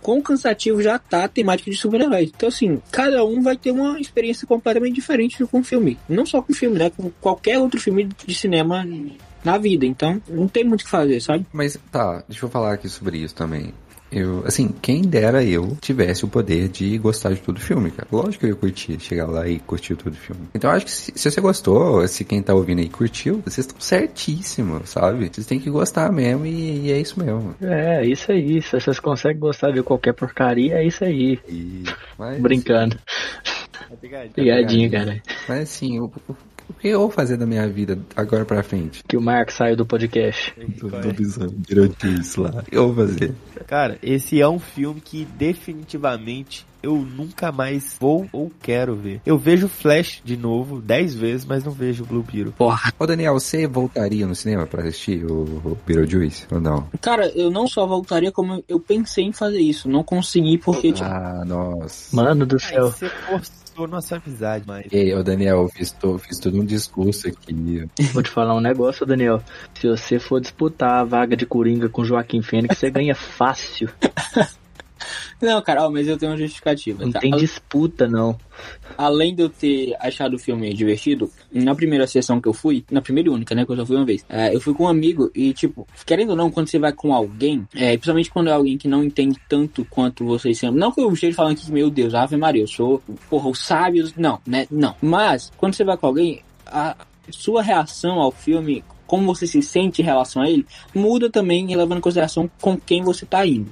quão cansativo já tá a temática de super-heróis. Então, assim, cada um vai ter uma experiência completamente diferente com o filme. Não só com o filme, né? Com qualquer outro filme de cinema na vida. Então, não tem muito o que fazer, sabe? Mas tá, deixa eu falar aqui sobre isso também. Eu, assim, quem dera eu tivesse o poder de gostar de todo o filme, cara. Lógico que eu ia curtir, chegar lá e curtir todo o filme. Então eu acho que se, se você gostou, se quem tá ouvindo aí curtiu, vocês estão certíssimos, sabe? Vocês têm que gostar mesmo e, e é isso mesmo. É, isso aí. Se vocês conseguem gostar de qualquer porcaria, é isso aí. E, mas, Brincando. Pegadinha, cara. Mas assim, o, o- que eu vou fazer da minha vida agora pra frente? Que o Mark saiu do podcast. Do, do bisão, durante isso lá. O que eu vou fazer? Cara, esse é um filme que definitivamente eu nunca mais vou ou quero ver. Eu vejo Flash de novo 10 vezes, mas não vejo Blue Beetle. Porra. Ô Daniel, você voltaria no cinema pra assistir o, o Beetlejuice ou não? Cara, eu não só voltaria, como eu pensei em fazer isso. Não consegui porque, tipo, Ah, nossa. Mano do céu. você forçou nossa amizade, mas... Ei, ô Daniel, eu fiz, to- fiz todo um discurso aqui. Vou te falar um negócio, Daniel. Se você for disputar a vaga de Coringa com Joaquim Fênix, você ganha fácil. (laughs) Não, cara, ó, mas eu tenho uma justificativa. Não tá? tem disputa, não. Além de eu ter achado o filme divertido, na primeira sessão que eu fui, na primeira e única, né, que eu só fui uma vez, é, eu fui com um amigo e, tipo, querendo ou não, quando você vai com alguém, é, principalmente quando é alguém que não entende tanto quanto vocês são, não que eu esteja falando aqui que, meu Deus, Ave Maria, eu sou, porra, os sábios, não, né, não. Mas, quando você vai com alguém, a sua reação ao filme, como você se sente em relação a ele, muda também, levando em consideração com quem você tá indo.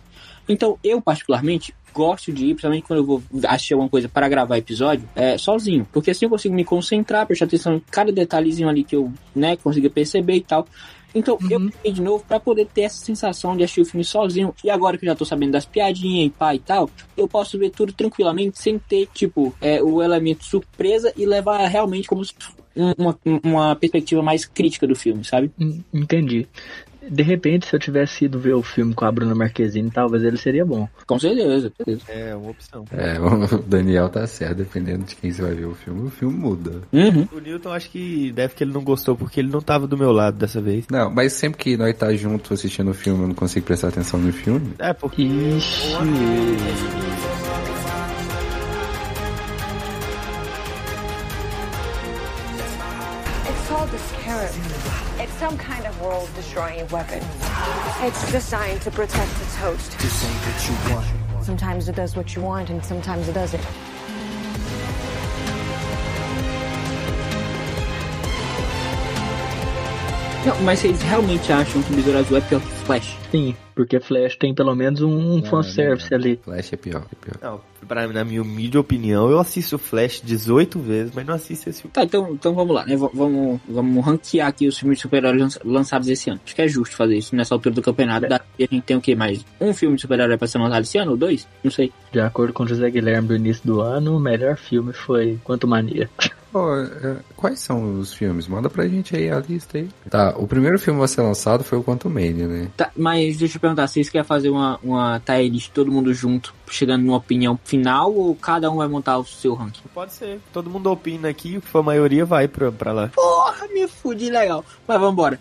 Então, eu particularmente gosto de ir, principalmente quando eu vou assistir alguma coisa para gravar episódio, é, sozinho. Porque assim eu consigo me concentrar, prestar atenção em cada detalhezinho ali que eu, né, consiga perceber e tal. Então, eu peguei de novo pra poder ter essa sensação de assistir o filme sozinho. E agora que eu já tô sabendo das piadinhas e pá e tal, eu posso ver tudo tranquilamente sem ter, tipo, é, o elemento surpresa e levar realmente como um- uma, uma perspectiva mais crítica do filme, sabe? Hum, Entendi. De repente, se eu tivesse ido ver o filme com a Bruna Marquezine, talvez ele seria bom. Com certeza. com certeza. É uma opção. É, o Daniel tá certo, dependendo de quem você vai ver o filme, o filme muda. Uhum. O Newton acho que deve que ele não gostou porque ele não tava do meu lado dessa vez. Não, mas sempre que nós tá junto assistindo o filme, eu não consigo prestar atenção no filme. É, porque. Ixi. It's called the Scarab. It's some kind of world-destroying weapon. It's designed to protect its host. To say what you want. Sometimes it does what you want, and sometimes it doesn't. Não, mas vocês realmente acham que o Besouro Azul é pior que Flash? Sim, porque Flash tem pelo menos um, um fanservice ali. Flash é pior, é pior. Não, pra, na minha humilde opinião, eu assisto Flash 18 vezes, mas não assisto esse filme. Tá, então, então vamos lá, né? V- vamos, vamos ranquear aqui os filmes de super-heróis lança- lançados esse ano. Acho que é justo fazer isso nessa altura do campeonato. Daqui a gente tem o quê mais? Um filme de super-herói pra ser lançado esse ano? Ou dois? Não sei. De acordo com José Guilherme do início do ano, o melhor filme foi Quanto Mania. (laughs) É, quais são os filmes? Manda pra gente aí a lista aí. Tá, o primeiro filme a ser lançado foi o Quantum Mania, né? Tá, mas deixa eu perguntar, vocês querem fazer uma, uma tier list todo mundo junto, chegando numa opinião final, ou cada um vai montar o seu ranking? Pode ser. Todo mundo opina aqui, o que for a maioria vai pra, pra lá. Porra, me fudi legal. Mas vambora.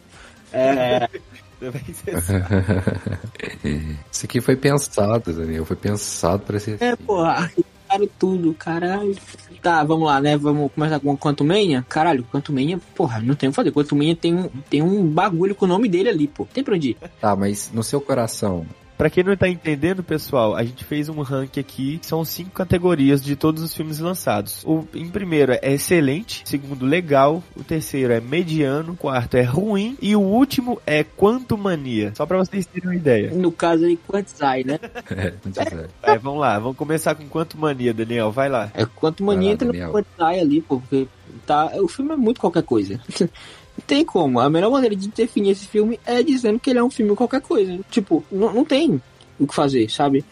É. (laughs) (laughs) Isso aqui foi pensado, Daniel. Foi pensado pra ser. é assim. porra, arriscaram tudo, caralho. Tá, vamos lá, né? Vamos começar com o Quantum Mania. Caralho, Quantum Mania, porra, não tem o que fazer. Quantum Mania tem um, tem um bagulho com o nome dele ali, pô. Tem pra onde ir. Tá, mas no seu coração, Pra quem não tá entendendo, pessoal, a gente fez um ranking aqui, são cinco categorias de todos os filmes lançados. O em primeiro é excelente, segundo legal, o terceiro é mediano, o quarto é ruim e o último é Quanto Mania. Só pra vocês terem uma ideia. No caso aí, Quantzai, né? (laughs) é. É, vamos lá, vamos começar com Quanto Mania, Daniel, vai lá. É Quantum Vai Mania lá, entra no Daniel. Quantzai ali, pô, porque tá, o filme é muito qualquer coisa. (laughs) Tem como. A melhor maneira de definir esse filme é dizendo que ele é um filme qualquer coisa. Tipo, não, não tem o que fazer, sabe?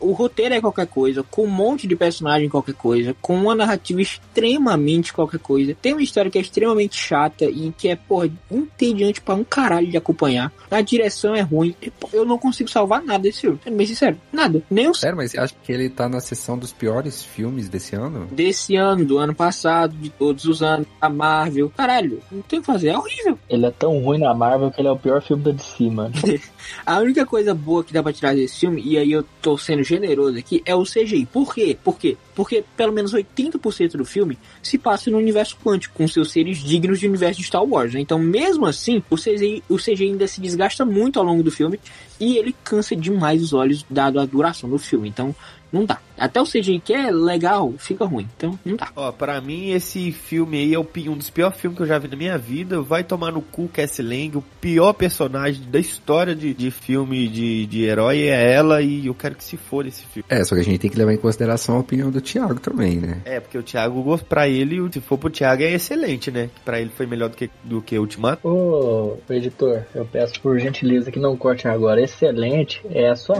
O roteiro é qualquer coisa, com um monte de personagem qualquer coisa, com uma narrativa extremamente qualquer coisa. Tem uma história que é extremamente chata e que é, porra, entediante pra um caralho de acompanhar. A direção é ruim. E, Eu não consigo salvar nada desse filme. Sendo bem sincero, nada. Nem o Sério, mas você acha que ele tá na sessão dos piores filmes desse ano? desse ano, do ano passado, de todos os anos, a Marvel. Caralho, não tem o que fazer, é horrível. Ele é tão ruim na Marvel que ele é o pior filme da DC, mano. (laughs) A única coisa boa que dá pra tirar desse filme, e aí eu tô sendo generoso aqui, é o CGI. Por quê? Por quê? Porque pelo menos 80% do filme se passa no universo quântico, com seus seres dignos de universo de Star Wars. né? Então, mesmo assim, o CGI, o CGI ainda se desgasta muito ao longo do filme e ele cansa demais os olhos, dado a duração do filme. Então, não dá. Até o CGI que é legal, fica ruim. Então, não dá. Ó, pra mim esse filme aí é o pi- um dos piores filmes que eu já vi na minha vida. Vai tomar no cu Cassie Lang, o pior personagem da história de, de filme de, de herói é ela e eu quero que se for esse filme. É, só que a gente tem que levar em consideração a opinião do Thiago também, né? É, porque o Thiago, pra ele, se for pro Thiago é excelente, né? Pra ele foi melhor do que, do que Ultimato. Ô, editor, eu peço por gentileza que não corte agora. Excelente é a sua.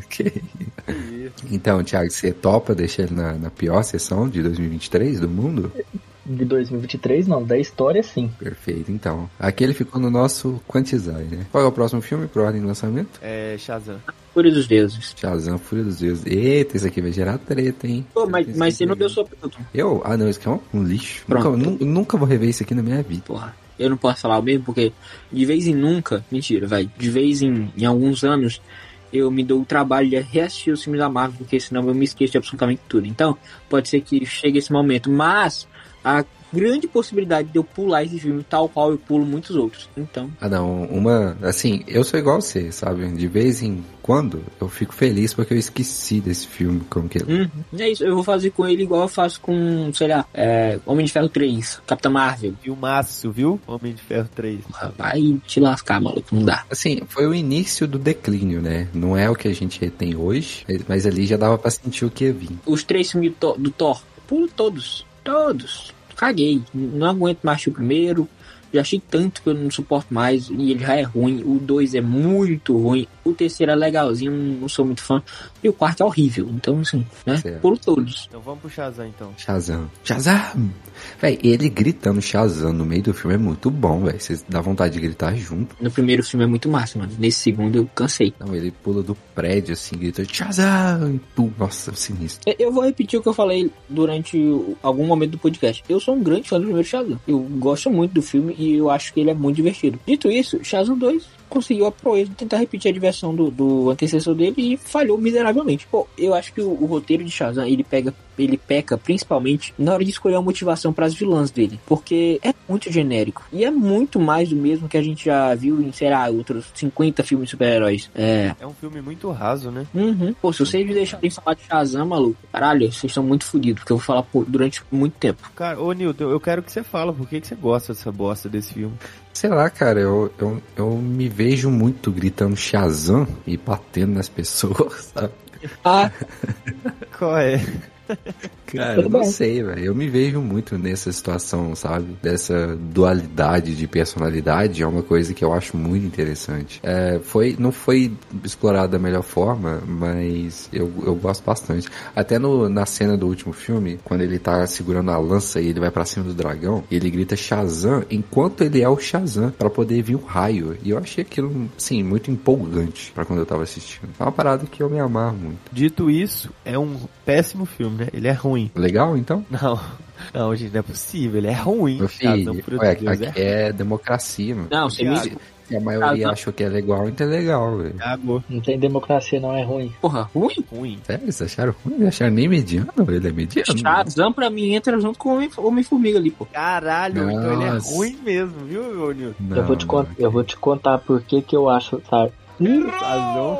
(laughs) Ok. Então, Thiago, você topa deixar ele na, na pior sessão de 2023 do mundo? De 2023, não, da história sim. Perfeito, então. Aqui ele ficou no nosso Quantizai, né? Qual é o próximo filme por ordem de lançamento? É, Shazam. Fúria dos deuses. Shazam, Fúria dos Deuses. Eita, isso aqui vai gerar treta, hein? Pô, mas, mas você não deu sua pergunta. Eu? Ah, não, isso aqui é um, lixo. Pronto. Nunca, nu- nunca vou rever isso aqui na minha vida. Porra. eu não posso falar o mesmo, porque de vez em nunca, mentira, vai, de vez em, em alguns anos, eu me dou o trabalho de reassistir os filmes da Marvel, porque senão eu me esqueço de absolutamente tudo. Então, pode ser que chegue esse momento, mas a grande possibilidade de eu pular esse filme tal qual eu pulo muitos outros. Então, Ah, não. Uma. Assim, eu sou igual você, sabe? De vez em quando eu fico feliz porque eu esqueci desse filme como que. uhum, é isso. Eu vou fazer com ele igual eu faço com, sei lá, é, Homem de Ferro 3, Capitã Marvel. Filmaço, viu? Homem de Ferro 3. Vai te lascar, maluco, não dá. Assim, foi o início do declínio, né? Não é o que a gente tem hoje, mas ali já dava pra sentir o que ia vir. Os três filmes do Thor, do Thor pulo todos. Todos. Caguei. Não aguento mais o primeiro. Já achei tanto que eu não suporto mais. E ele já é ruim. O 2 é muito ruim. O terceiro é legalzinho, não sou muito fã. E o quarto é horrível. Então, assim, né? Certo. Pulo todos. Então vamos pro Shazam, então. Shazam. Shazam! Véi, ele gritando Shazam no meio do filme é muito bom, velho. Você dá vontade de gritar junto. No primeiro filme é muito massa, mano. Nesse segundo eu cansei. Não, ele pula do prédio assim, grita Shazam! Pum, nossa, sinistro. Eu- Eu vou repetir o que eu falei durante algum momento do podcast. Eu sou um grande fã do primeiro Shazam. Eu gosto muito do filme e eu acho que ele é muito divertido. Dito isso, Shazam 2 conseguiu a proeza de tentar repetir a diversão do, do antecessor dele e falhou miseravelmente. Pô, eu acho que o, o roteiro de Shazam, ele pega, ele peca principalmente na hora de escolher a motivação para as vilãs dele, porque é muito genérico e é muito mais do mesmo que a gente já viu em, sei lá, outros 50 filmes de super-heróis. É, É um filme muito raso, né? Uhum. Pô, se vocês me deixarem falar de Shazam, maluco, caralho, vocês estão muito fodidos, porque eu vou falar por- durante muito tempo. Cara, ô Nilton, eu quero que você fala por que, que você gosta dessa bosta desse filme. Sei lá, cara, eu, eu, eu me vejo muito gritando Shazam e batendo nas pessoas, (laughs) sabe? Ah, (laughs) Qual é? (laughs) Cara, eu não sei, velho. Eu me vejo muito nessa situação, sabe? Dessa dualidade de personalidade é uma coisa que eu acho muito interessante. É, foi, não foi explorado da melhor forma, mas eu, eu gosto bastante. Até no, na cena do último filme, quando ele tá segurando a lança e ele vai pra cima do dragão, e ele grita Shazam enquanto ele é o Shazam, pra poder vir um raio. E eu achei aquilo, sim, muito empolgante pra quando eu tava assistindo. É uma parada que eu me amarro muito. Dito isso, é um péssimo filme, né? Ele é ruim. Legal, então? Não, não, gente, não é possível. Ele é ruim. Meu filho, ué, Deus, aqui é democracia, mano. não, você me. Se a maioria Shazam. achou que é legal, então é legal, velho. Não tem democracia, não é ruim. Porra, ruim? ruim. Sério, vocês acharam ruim? Acharam nem mediano? Ele é mediano. Shazam pra mim entra junto com o Homem- Homem-Formiga ali, pô. Caralho, então ele é Nossa. ruim mesmo, viu, Nilton? Não, eu, vou te con- eu vou te contar por que que eu acho, sabe? Shazam.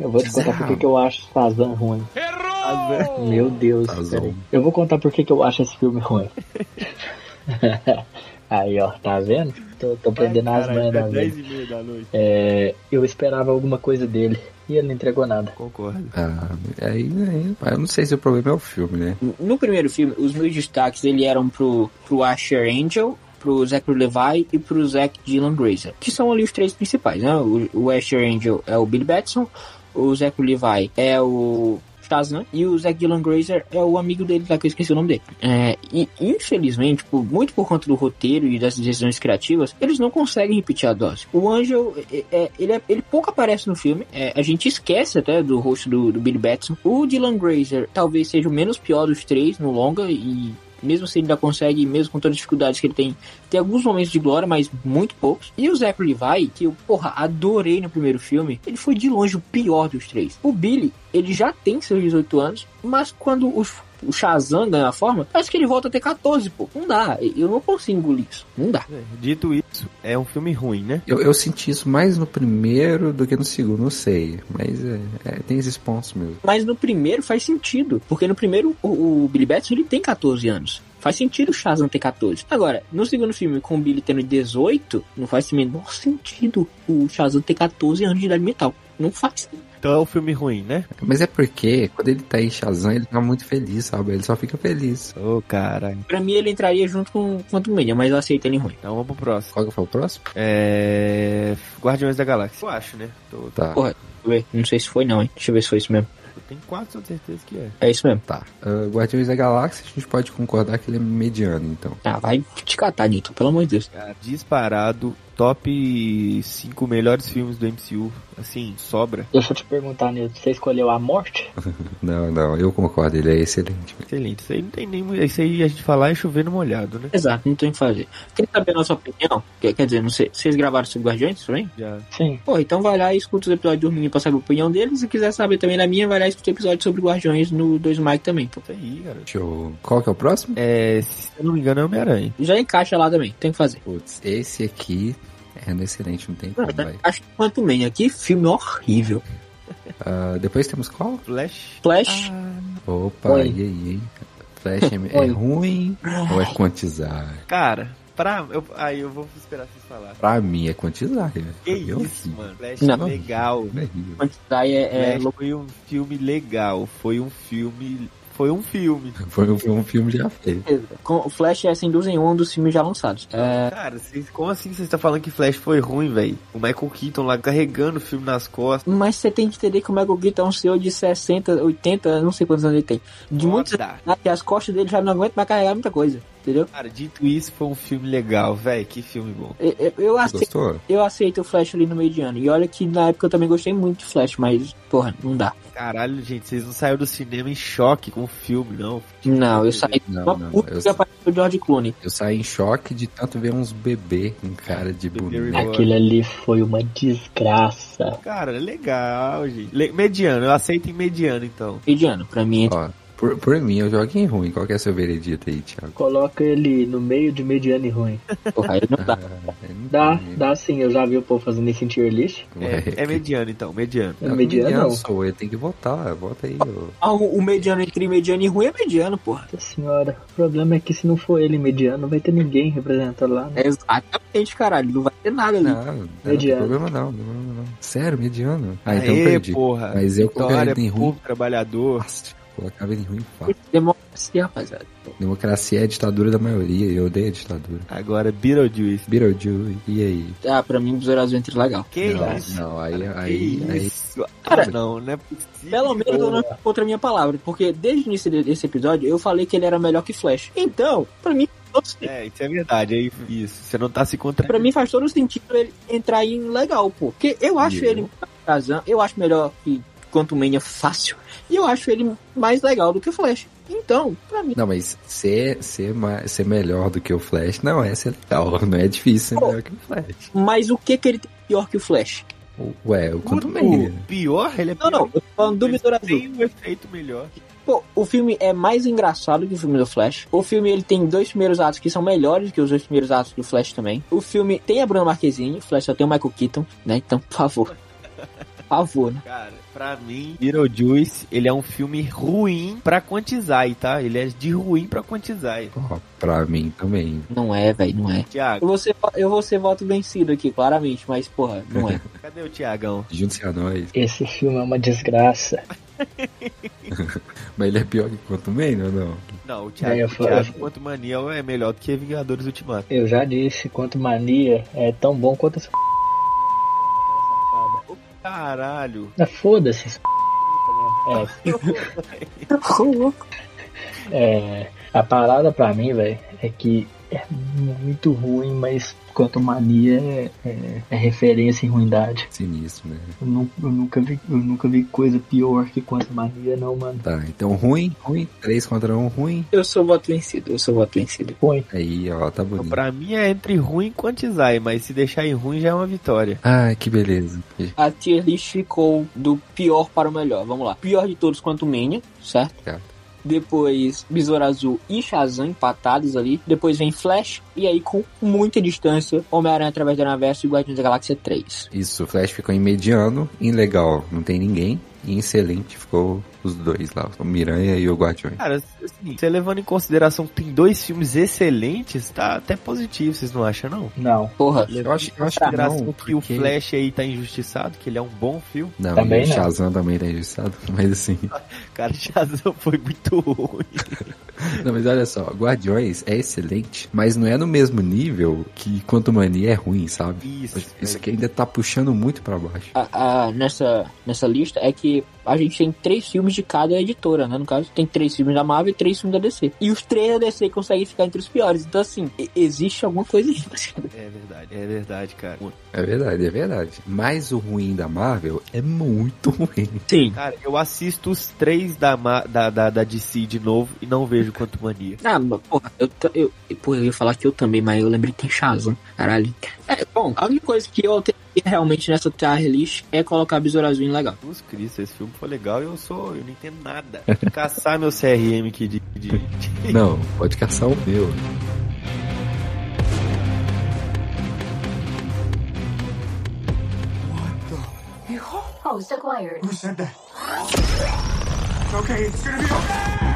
Eu vou te contar por que que eu acho Shazam ruim. Shazam. Meu Deus, peraí. Eu vou contar por que que eu acho esse filme ruim. (laughs) Aí, ó, tá vendo? Tô, tô prendendo as Caralho, manhas da é vida. 10 meia da noite. É, eu esperava alguma coisa dele e ele não entregou nada. Concordo. Ah, aí, aí, eu não sei se o problema é o filme, né? No primeiro filme, os meus destaques ele eram pro, pro Asher Angel, pro Zachary Levi e pro Zach Dylan Grazer, que são ali os três principais, né? O, o Asher Angel é o Billy Batson, o Zachary Levi é o Shazam e o Zach Dylan Grazer é o amigo dele lá que eu esqueci o nome dele. É, e infelizmente, por- muito por conta do roteiro e das decisões criativas, eles não conseguem repetir a dose. O Angel, é- é- ele, é- ele pouco aparece no filme, é, a gente esquece até do rosto do, do Billy Batson. O Dylan Grazer talvez seja o menos pior dos três no longa e mesmo se ele ainda consegue, mesmo com todas as dificuldades que ele tem, tem alguns momentos de glória, mas muito poucos. E o Zachary Levi, que eu, porra, adorei no primeiro filme, ele foi de longe o pior dos três. O Billy, ele já tem seus 18 anos, mas quando o, o Shazam ganha a forma, parece que ele volta a ter 14, pô. Não dá, eu não consigo engolir isso. Não dá. É, Dito isso, é um filme ruim, né? Eu, eu senti isso mais no primeiro do que no segundo, não sei. Mas é, é, tem esses pontos mesmo. Mas no primeiro faz sentido, porque no primeiro o, o Billy Batson ele tem 14 anos. Faz sentido o Shazam ter 14. Agora, no segundo filme, com o Billy tendo 18, não faz o menor sentido o Shazam ter 14 anos de idade mental. Não faz. Então é um filme ruim, né? Mas é porque quando ele tá em Shazam, ele tá muito feliz, sabe? Ele só fica feliz. Ô, caralho. Pra mim, ele entraria junto com o Quantum Mania, mas eu aceito ele ruim. Então vamos pro próximo. Qual que foi o próximo? É. Guardiões da Galáxia. Eu acho, né? Tô... Tá. Porra, deixa eu ver. Não sei se foi não, hein? Deixa eu ver se foi isso mesmo. Eu tenho quase certeza que é. É isso mesmo. Tá. Uh, Guardiões da Galáxia, a gente pode concordar que ele é mediano, então. Ah, vai te catar, Newton, pelo amor de Deus. Cara, disparado top 5 melhores filmes do MCU. Assim, sobra. Deixa eu te perguntar, Nilton, você escolheu a morte? (laughs) Não, não, eu concordo, ele é excelente. Excelente. Isso aí não tem nem. Isso aí a gente falar é chover no molhado, né? Exato, não tem o que fazer. Quer saber a nossa opinião? Quer, quer dizer, não sei, vocês gravaram sobre Guardiões também? Já. Sim. Pô, então vai lá e escuta os episódios do Mini pra saber a opinião deles. Se quiser saber também da minha, vai lá escuta o episódio sobre Guardiões no 2 Mike também, pô. Aí, cara. Show. Qual que é o próximo? É, se eu não me engano, é Homem-Aranha. Já encaixa lá também, tem que fazer. Putz, esse aqui é excelente, não tem como, vai. Acho que quanto menos aqui, filme horrível. Ah, depois temos qual? Flash. Flash, Opa, Oi. e aí, hein? Flash é, é ruim ou é quantizar? Cara, pra. Eu, aí eu vou esperar vocês falarem. Pra mim é quantizar. Que Eu isso, vi. mano. Flash Não. é legal. Quantidade é, é foi um filme legal. Foi um filme. Foi um filme. (laughs) Foi um, foi um filme já feito. Com- O Flash é sem dúvida em um dos filmes já lançados. É, Cara, vocês, como assim você está falando que Flash foi ruim, velho? O Michael Keaton lá carregando o filme nas costas. mas você tem que entender que o Michael Keaton é um senhor de 60, 80, não sei quantos anos ele tem. De muitos Foda. anos, que as costas dele já não aguentam mais carregar muita coisa, entendeu? Cara, dito isso, foi um filme legal, velho. Que filme bom. Eu, eu, eu aceito, gostou? eu aceito o Flash ali no meio de ano. E olha que na época eu também gostei muito de Flash, mas, porra, não dá. Caralho, gente, vocês não saíram do cinema em choque com o filme, não. Não, eu saí Não, uma não, puta eu que apareceu o George Clooney. Eu saí em choque de tanto ver uns bebê com cara de reborn. Aquele ali foi uma desgraça. Cara, é legal, gente. Le- mediano, eu aceito em mediano, então. Mediano, pra mim. Ó, por, por mim, eu jogo em ruim. Qual que é seu veredito aí, Thiago? Coloca ele no meio de mediano e ruim. Porra, aí não dá. (laughs) Dá, dá sim, eu já vi o povo fazendo esse tier list. É, é mediano, então, mediano. É mediano, não. sou eu, tem que votar. Vota aí, ô. Ah, o, mediano entre mediano e ruim é mediano, porra. Nossa senhora, o problema é que se não for ele mediano, não vai ter ninguém representando lá. Né? Exatamente, caralho. Não vai ter nada ali. Não, não, não tem Mediano. problema não, não, não, não. Sério, mediano. Ah, então Aê, perdi. porra. Mas eu Vitória, colocaria ele em ruim trabalhador. fácil. Colocava ele em ruim fácil. Democracia, rapaziada. Democracia é a ditadura da maioria eu odeio a ditadura. Agora, Beetlejuice. Beetlejuice, e aí? Ah, pra mim, Besouro Azul entre legal. Que não, isso? não, aí, cara, aí, que aí, isso? Cara, ah, não, não é possível. Pelo menos eu não contra a minha palavra, porque desde o início de- desse episódio eu falei que ele era melhor que Flash. Então, pra mim, todo sentido. É, isso é verdade. Aí, isso. Você não tá se contra. Pra mim faz todo sentido ele entrar em legal, pô. Porque eu acho E ele Shazam, eu acho melhor que Quantum Mania fácil. E eu acho ele mais legal do que o Flash. Então, pra mim, Não, mas ser, ser, mais, ser melhor do que o Flash não é ser legal. (laughs) Não é difícil ser Pô. melhor que o Flash. mas o que que ele tem pior que o Flash? Ué, o quanto O meio. pior, ele é Não, não, eu tô falando do Besouro Azul. tem um efeito melhor. Pô, o filme é mais engraçado que o filme do Flash. O filme ele tem dois primeiros atos que são melhores que os dois primeiros atos do Flash também. O filme tem a Bruna Marquezine, o Flash só tem o Michael Keaton, né? Então, por favor. (laughs) Por favor, né? Cara, pra mim, Beetlejuice, ele é um filme ruim pra Quantizai, tá? Ele é de ruim pra Quantizai. Ó, pra mim também. Não é, velho, não é. Eu Tiago, vou, ser, eu vou ser voto vencido aqui, claramente, mas, porra, não é. (laughs) cadê o Tiagão? Junte-se a nós. Esse filme é uma desgraça. (laughs) Mas ele é pior que quanto meio ou não? Não, o Thiago, É, eu o falo- Thiago quanto mania é melhor do que Vingadores Ultimato. Eu já disse, quanto mania é tão bom quanto essa Caralho. Ah, Foda-se. É, é, a parada pra mim, velho, é que é muito ruim, mas quanto mania é, é- é referência em ruindade. Sinistro, né? Eu, nu- eu nunca vi, eu nunca vi coisa pior que quanto mania, não, mano. Tá, então ruim, ruim. 3 contra 1, ruim. Eu sou voto vencido, eu sou voto vencido. Põe. Aí, ó, tá Então, bonito. pra mim é entre ruim e Quantizai, mas se deixar em ruim já é uma vitória. Ai, que beleza. A tier list ficou do pior para o melhor. Vamos lá. Pior de todos quanto Mania, certo? Certo. Depois Besouro Azul e Shazam empatados ali. Depois vem Flash. E aí, com muita distância, Homem-Aranha através do Universo e Guardiões da Galáxia 3. Isso, Flash ficou em mediano, em legal, não tem ninguém. Em excelente ficou os dois lá, o Miranha e o Guardiões. Cara, assim, você levando em consideração que tem dois filmes excelentes, tá até positivo, vocês não acham, não? Não. Porra, Eu acho, eu acho Em que consideração não, que o porque- Flash aí tá injustiçado, que ele é um bom filme. Não, Também e o não. Shazam também tá injustiçado, (laughs) mas assim... (laughs) Cara, Shazam foi muito ruim. (laughs) Não, mas olha só, Guardiões é excelente, mas não é no mesmo nível que Quanto Mania é ruim, sabe? Isso. Isso aqui ainda tá puxando muito pra baixo. a- a- nessa, nessa lista é que a gente tem três filmes de cada editora, né? No caso, tem três filmes da Marvel e três filmes da DC. E os três da DC conseguem ficar entre os piores. Então, assim, existe alguma coisa aí. (laughs) É verdade, é verdade, cara. É verdade, é verdade. Mas o ruim da Marvel é muito (laughs) ruim. Sim. Cara, eu assisto os três da, da, da, da DC de novo e não vejo quanto mania. Ah, porra, eu, eu, porra, eu ia falar que eu também, mas eu lembrei que tem Shazam, caralho. É, bom, a única coisa que eu alterei realmente nessa tier list é colocar Besouro Azul em legal. Jesus Cristo, esse filme foi legal e eu sou, eu não entendo nada. Caçar meu CRM aqui de, de, de... Não, pode caçar o meu. Host acquired. Who said that? Okay, it's gonna be okay.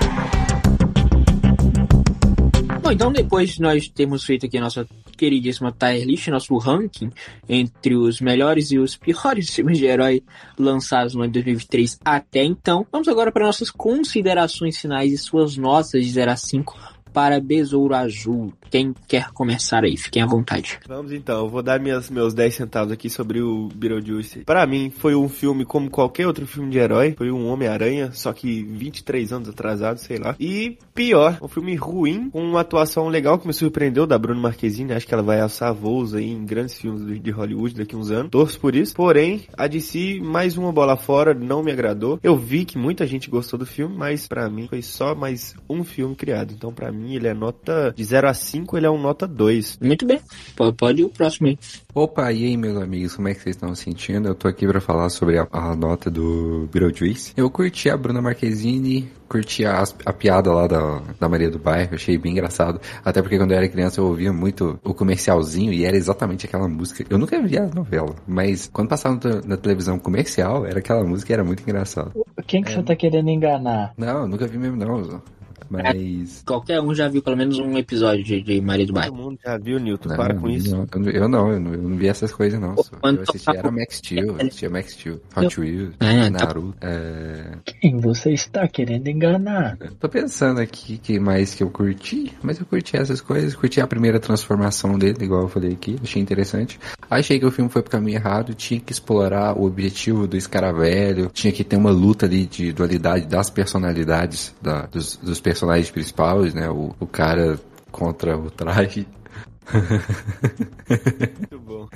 Bom, então depois de nós termos feito aqui a nossa queridíssima tier list, nosso ranking entre os melhores e os piores (laughs) filmes de herói lançados no ano de 2023 até então, vamos agora para nossas considerações finais e suas notas de 0 a 5 para Besouro Azul. Quem quer começar aí? Fiquem à vontade. Vamos então, eu vou dar minhas, meus 10 centavos aqui sobre o Beetlejuice. Para mim, foi um filme como qualquer outro filme de herói. Foi um Homem-Aranha, só que 23 anos atrasado, sei lá. E pior, um filme ruim, com uma atuação legal que me surpreendeu da Bruno Marquezine. Acho que ela vai alçar voos aí em grandes filmes de Hollywood daqui uns anos. Torço por isso. Porém, a DC, mais uma bola fora, não me agradou. Eu vi que muita gente gostou do filme, mas para mim foi só mais um filme criado. Então, para mim, ele é nota de 0 a 5, ele é um nota 2. Muito bem. Pode, pode ir o próximo aí. Opa, e aí, meus amigos, como é que vocês estão sentindo? Eu tô aqui pra falar sobre a, a nota do Beetlejuice. Eu curti a Bruna Marquezine, curti a, a piada lá da, da Maria do Bairro, achei bem engraçado. Até porque quando eu era criança eu ouvia muito o comercialzinho e era exatamente aquela música. Eu nunca via a novela, mas quando passava na, na televisão comercial, era aquela música e era muito engraçado. Quem que você tá querendo enganar? Não, eu nunca vi mesmo não. Mas. Qualquer um já viu pelo menos um episódio de, de Maria do Bairro. Todo mundo já viu, Newton, Não, para com isso. não, eu não, eu não, eu não vi essas coisas não. quando Eu assistia era Max Steel, eu assistia Max Steel, Hot Wheels, É, tá- Naruto. É... Quem você está querendo enganar? Tô pensando aqui que mais que eu curti, mas eu curti essas coisas, curti a primeira transformação dele, igual eu falei aqui, achei interessante. Achei que o filme foi pro caminho errado, tinha que explorar o objetivo do escaravelho, tinha que ter uma luta ali de dualidade das personalidades da- dos, dos personagens principais, né? O, o cara contra o traje. Muito bom.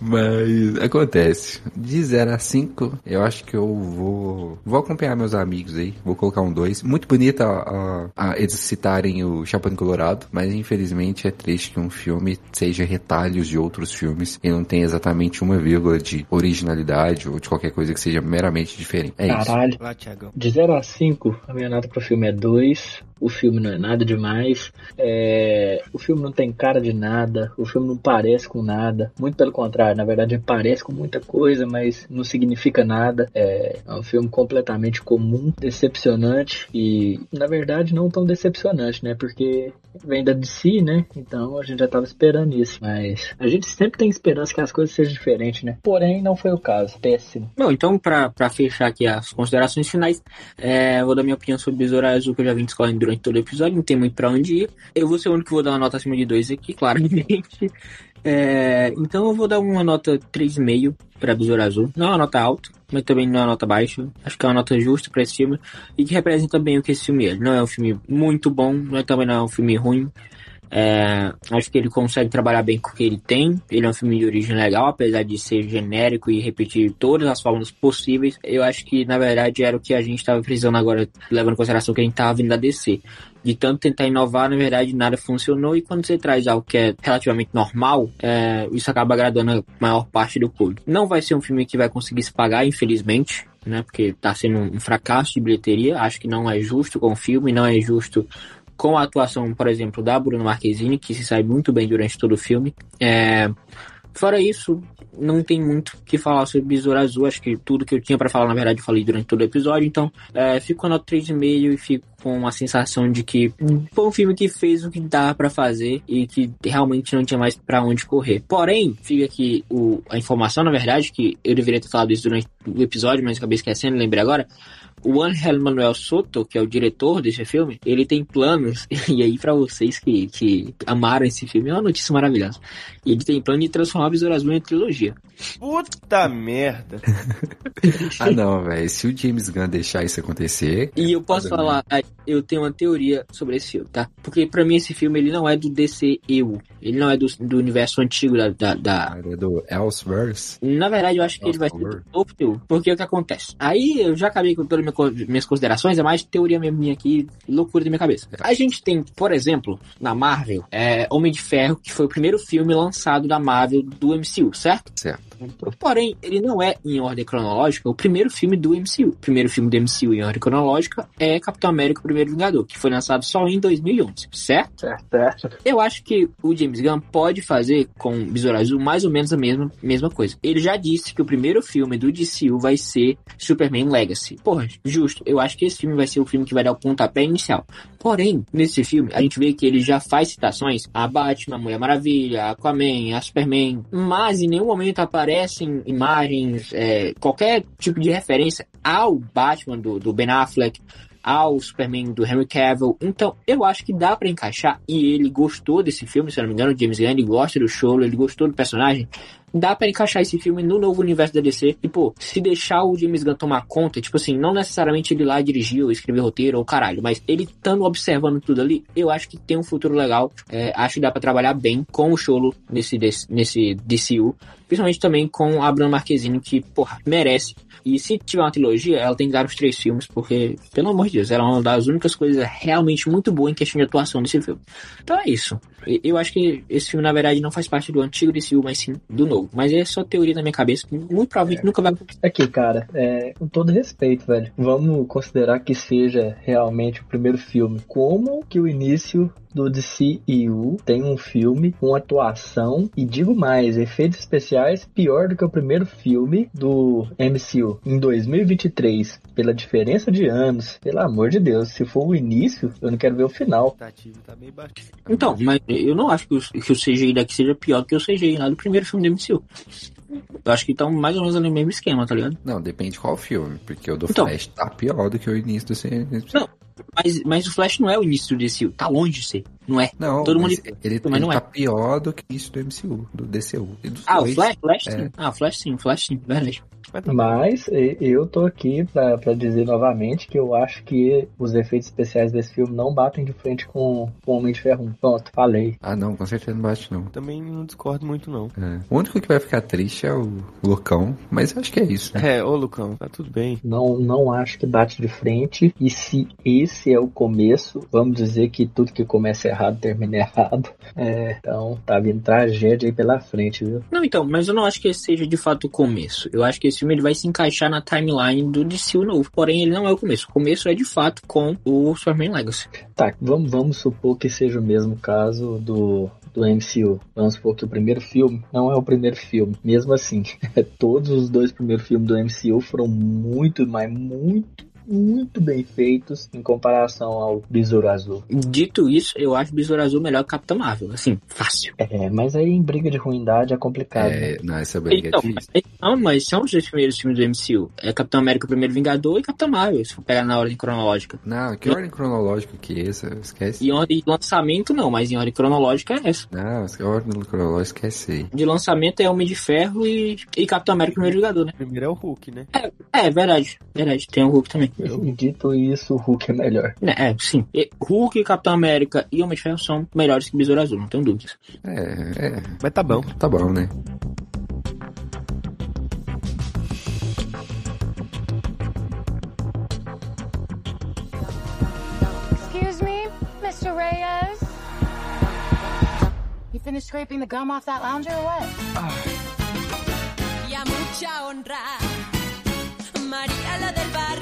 Mas acontece. De 0 a 5, eu acho que eu vou. Vou acompanhar meus amigos aí. Vou colocar um 2. Muito bonita a, a, eles citarem o Chapão Colorado, mas infelizmente é triste que um filme seja retalhos de outros filmes e não tenha exatamente uma vírgula de originalidade ou de qualquer coisa que seja meramente diferente. É isso. Caralho. Lá, Thiagão. De 0 a 5, a minha nota pro filme é 2. O filme não é nada demais. É, O filme não tem cara de nada. O filme não parece com nada. Muito pelo contrário, na verdade, parece com muita coisa, mas não significa nada. É, é um filme completamente comum, decepcionante e, na verdade, não tão decepcionante, né? Porque vem da DC, né? Então a gente já tava esperando isso. Mas a gente sempre tem esperança que as coisas sejam diferentes, né? Porém, não foi o caso. Péssimo. Bom, então, pra, pra fechar aqui as considerações finais, é, vou dar minha opinião sobre Besouro Azul, que eu já vim discorrendo durante todo o episódio, não tem muito pra onde ir. Eu vou ser o único que vou dar uma nota acima de 2 aqui, (laughs) claramente. É, então eu vou dar uma nota 3,5 pra Besouro Azul. Não é uma nota alta, mas também não é uma nota baixa. Acho que é uma nota justa pra esse filme e que representa bem o que esse filme é. Não é um filme muito bom, mas também não é um filme ruim. É, acho que ele consegue trabalhar bem com o que ele tem. Ele é um filme de origem legal, apesar de ser genérico e repetir todas as fórmulas possíveis. Eu acho que, na verdade, era o que a gente estava precisando agora, levando em consideração que a gente estava vindo da DC. De tanto tentar inovar, na verdade, nada funcionou. E quando você traz algo que é relativamente normal, é, isso acaba agradando a maior parte do público. Não vai ser um filme que vai conseguir se pagar, infelizmente. Né, porque tá sendo um fracasso de bilheteria, acho que não é justo com o filme, não é justo com a atuação, por exemplo, da Bruna Marquezine, que se sai muito bem durante todo o filme. É... Fora isso, não tem muito que falar sobre Besouro Azul. Acho que tudo que eu tinha pra falar, na verdade, eu falei durante todo o episódio. Então, é, fico com a nota 3,5 e fico com a sensação de que foi um filme que fez o que dá pra fazer e que realmente não tinha mais pra onde correr. Porém, fica aqui o, a informação, na verdade, que eu deveria ter falado isso durante o episódio, mas acabei esquecendo, lembrei agora o Angel Manuel Soto, que é o diretor desse filme, ele tem planos, (laughs) e aí pra vocês que, que amaram esse filme, é uma notícia maravilhosa. Ele tem plano de transformar o Besouro Azul em trilogia. Puta merda. (laughs) Ah, não, velho. Se o James Gunn deixar isso acontecer. E eu posso falar, ah, eu tenho uma teoria sobre esse filme, tá? Porque pra mim esse filme ele não é do DCEU, ele não é do, do universo antigo da, da, da- Cara do Elseverse. Na verdade, eu acho que ele vai ser do novo teu. Porque o que acontece? Aí eu já acabei com todas as minhas considerações, é mais teoria mesmo minha aqui, loucura da minha cabeça. A gente tem, por exemplo, na Marvel, é, Homem de Ferro, que foi o primeiro filme lançado da Marvel do MCU, certo? Certo. Porém, ele não é em ordem cronológica o primeiro filme do MCU. O primeiro filme do MCU em ordem cronológica é Capitão América Primeiro Vingador, que foi lançado só em 2011, certo? Certo, certo. Eu acho que o James Gunn pode fazer com Besouro Azul mais ou menos a mesma, mesma coisa. Ele já disse que o primeiro filme do DCU vai ser Superman Legacy. Porra, justo. Eu acho que esse filme vai ser o filme que vai dar o pontapé inicial. Porém, nesse filme, a gente vê que ele já faz citações a Batman, a Mulher Maravilha, a Aquaman, a Superman, mas em nenhum momento aparecem imagens, é, qualquer tipo de referência ao Batman do, do Ben Affleck, ao Superman do Henry Cavill. Então, eu acho que dá pra encaixar. E ele gostou desse filme, se não me engano, James Gunn, ele gosta do show, ele gostou do personagem. Dá pra encaixar esse filme no novo universo da DC. Pô, se deixar o James Gunn tomar conta, tipo assim, não necessariamente ele lá dirigir ou escrever roteiro ou caralho, mas ele estando observando tudo ali, eu acho que tem um futuro legal. É, acho que dá pra trabalhar bem com o Cholo nesse, nesse DCU. Principalmente também com a Bruna Marquezine, que, porra, merece. E se tiver uma trilogia, ela tem que dar os três filmes, porque, pelo amor de Deus, ela é uma das únicas coisas realmente muito boas em questão de atuação desse filme. Então é isso. Eu acho que esse filme, na verdade, não faz parte do antigo DCU, mas sim do novo. Mas é só teoria na minha cabeça, que muito provavelmente nunca vai acontecer. Aqui, cara, é, com todo respeito, velho. Vamos considerar que seja realmente o primeiro filme. Como que o início do DCEU tem um filme com atuação e digo mais, efeitos especiais pior do que o primeiro filme do MCU em 2023, pela diferença de anos. Pelo amor de Deus, se for o início, eu não quero ver o final. Tá. Então, mas eu não acho que o, que o CGI daqui seja pior do que o CGI lá do primeiro filme do MCU. Eu acho que estão mais ou menos no mesmo esquema, tá ligado? Não, depende qual filme, porque o do Então. Flash tá pior do que o início do CM. Não. Mas, mas o Flash não é o início DCU, tá longe de ser, não é? Não, Todo mas mundo- ele, mas ele não tá é. pior do que isso do MCU, do DCU. E dos Ah, o dois. Flash? Flash É. sim. Ah, o Flash sim, o Flash sim, verdade. Mas Mas eu tô aqui pra, pra dizer novamente que eu acho que os efeitos especiais desse filme não batem de frente com com o Homem de Ferro 1. Pronto, falei. Ah, não, com certeza não bate, não. Também não discordo muito, não. É. O único que vai ficar triste é o Lucão, mas eu acho que é isso, né? É, ô Lucão, tá tudo bem. Não, não acho que bate de frente. E se esse é o começo, vamos dizer que tudo que começa errado termina (laughs) errado. É, então tá vindo tragédia aí pela frente, viu? Não, então, mas eu não acho que esse seja de fato o começo. Eu acho que esse filme ele vai se encaixar na timeline do DCU novo. Porém, ele não é o começo. O começo é de fato com o Superman Legacy. Tá, vamos, vamos supor que seja o mesmo caso do, do MCU. Vamos supor que o primeiro filme não é o primeiro filme. Mesmo assim, (laughs) todos os dois primeiros filmes do MCU foram muito, mas muito, muito bem feitos em comparação ao Besouro Azul. Dito isso, eu acho o Besouro Azul melhor que o Capitão Marvel. Assim, fácil. É, mas aí em briga de ruindade é complicado. né? É, não, essa briga Então, é difícil. mas, não, mas são os dois primeiros filmes do MCU. É Capitão América, o Primeiro Vingador e Capitão Marvel, se for pegar na ordem cronológica. Não, que ordem cronológica que é essa? Esquece. E em ordem de lançamento, não, mas em ordem cronológica é essa. Não, que ordem cronológica esquece aí. De lançamento é Homem de Ferro e, e Capitão América, o Primeiro Vingador, né? Primeiro é o Hulk, né? É, verdade. Verdade. Tem o Hulk também. E dito isso, o Hulk é melhor. É, é, sim. E Hulk, Capitão América e Homem de Ferro são melhores que Besouro Azul, não tenho dúvidas. É, é, Mas tá bom. tá bom, né? Excuse me, Mr. Reyes? You finished scraping the gum off that lounger or what? a mucha honra. María la del soy.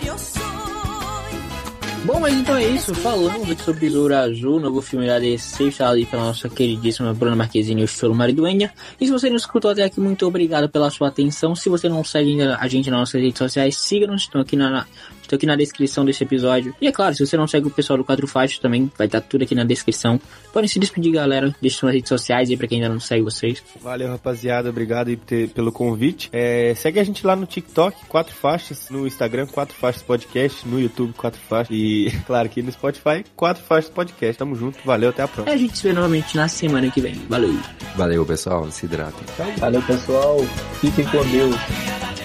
Bom, mas então é isso. Aqui sobre Besouro Azul, novo filme da DC, está ali pela nossa queridíssima Bruna Marquezine e o Cholo Mariduenha. E se você não escutou até aqui, muito obrigado pela sua atenção. Se você não segue ainda a gente nas nossas redes sociais, siga-nos. Estão aqui na, na- Tô aqui na descrição desse episódio. E é claro, se você não segue o pessoal do Quatro Faixas também, vai estar tudo aqui na descrição. Podem se despedir, galera. Deixa suas redes sociais aí pra quem ainda não segue vocês. Valeu, rapaziada. Obrigado aí pelo convite. É, segue a gente lá no TikTok, Quatro Faixas, no Instagram, Quatro Faixas Podcast, no YouTube, Quatro Faixas. E, (laughs) claro, aqui no Spotify, Quatro Faixas Podcast. Tamo junto. Valeu, até a E próxima. a gente se vê novamente na semana que vem. Valeu! Valeu, pessoal. Se hidratem. Valeu, pessoal. Fiquem com Deus.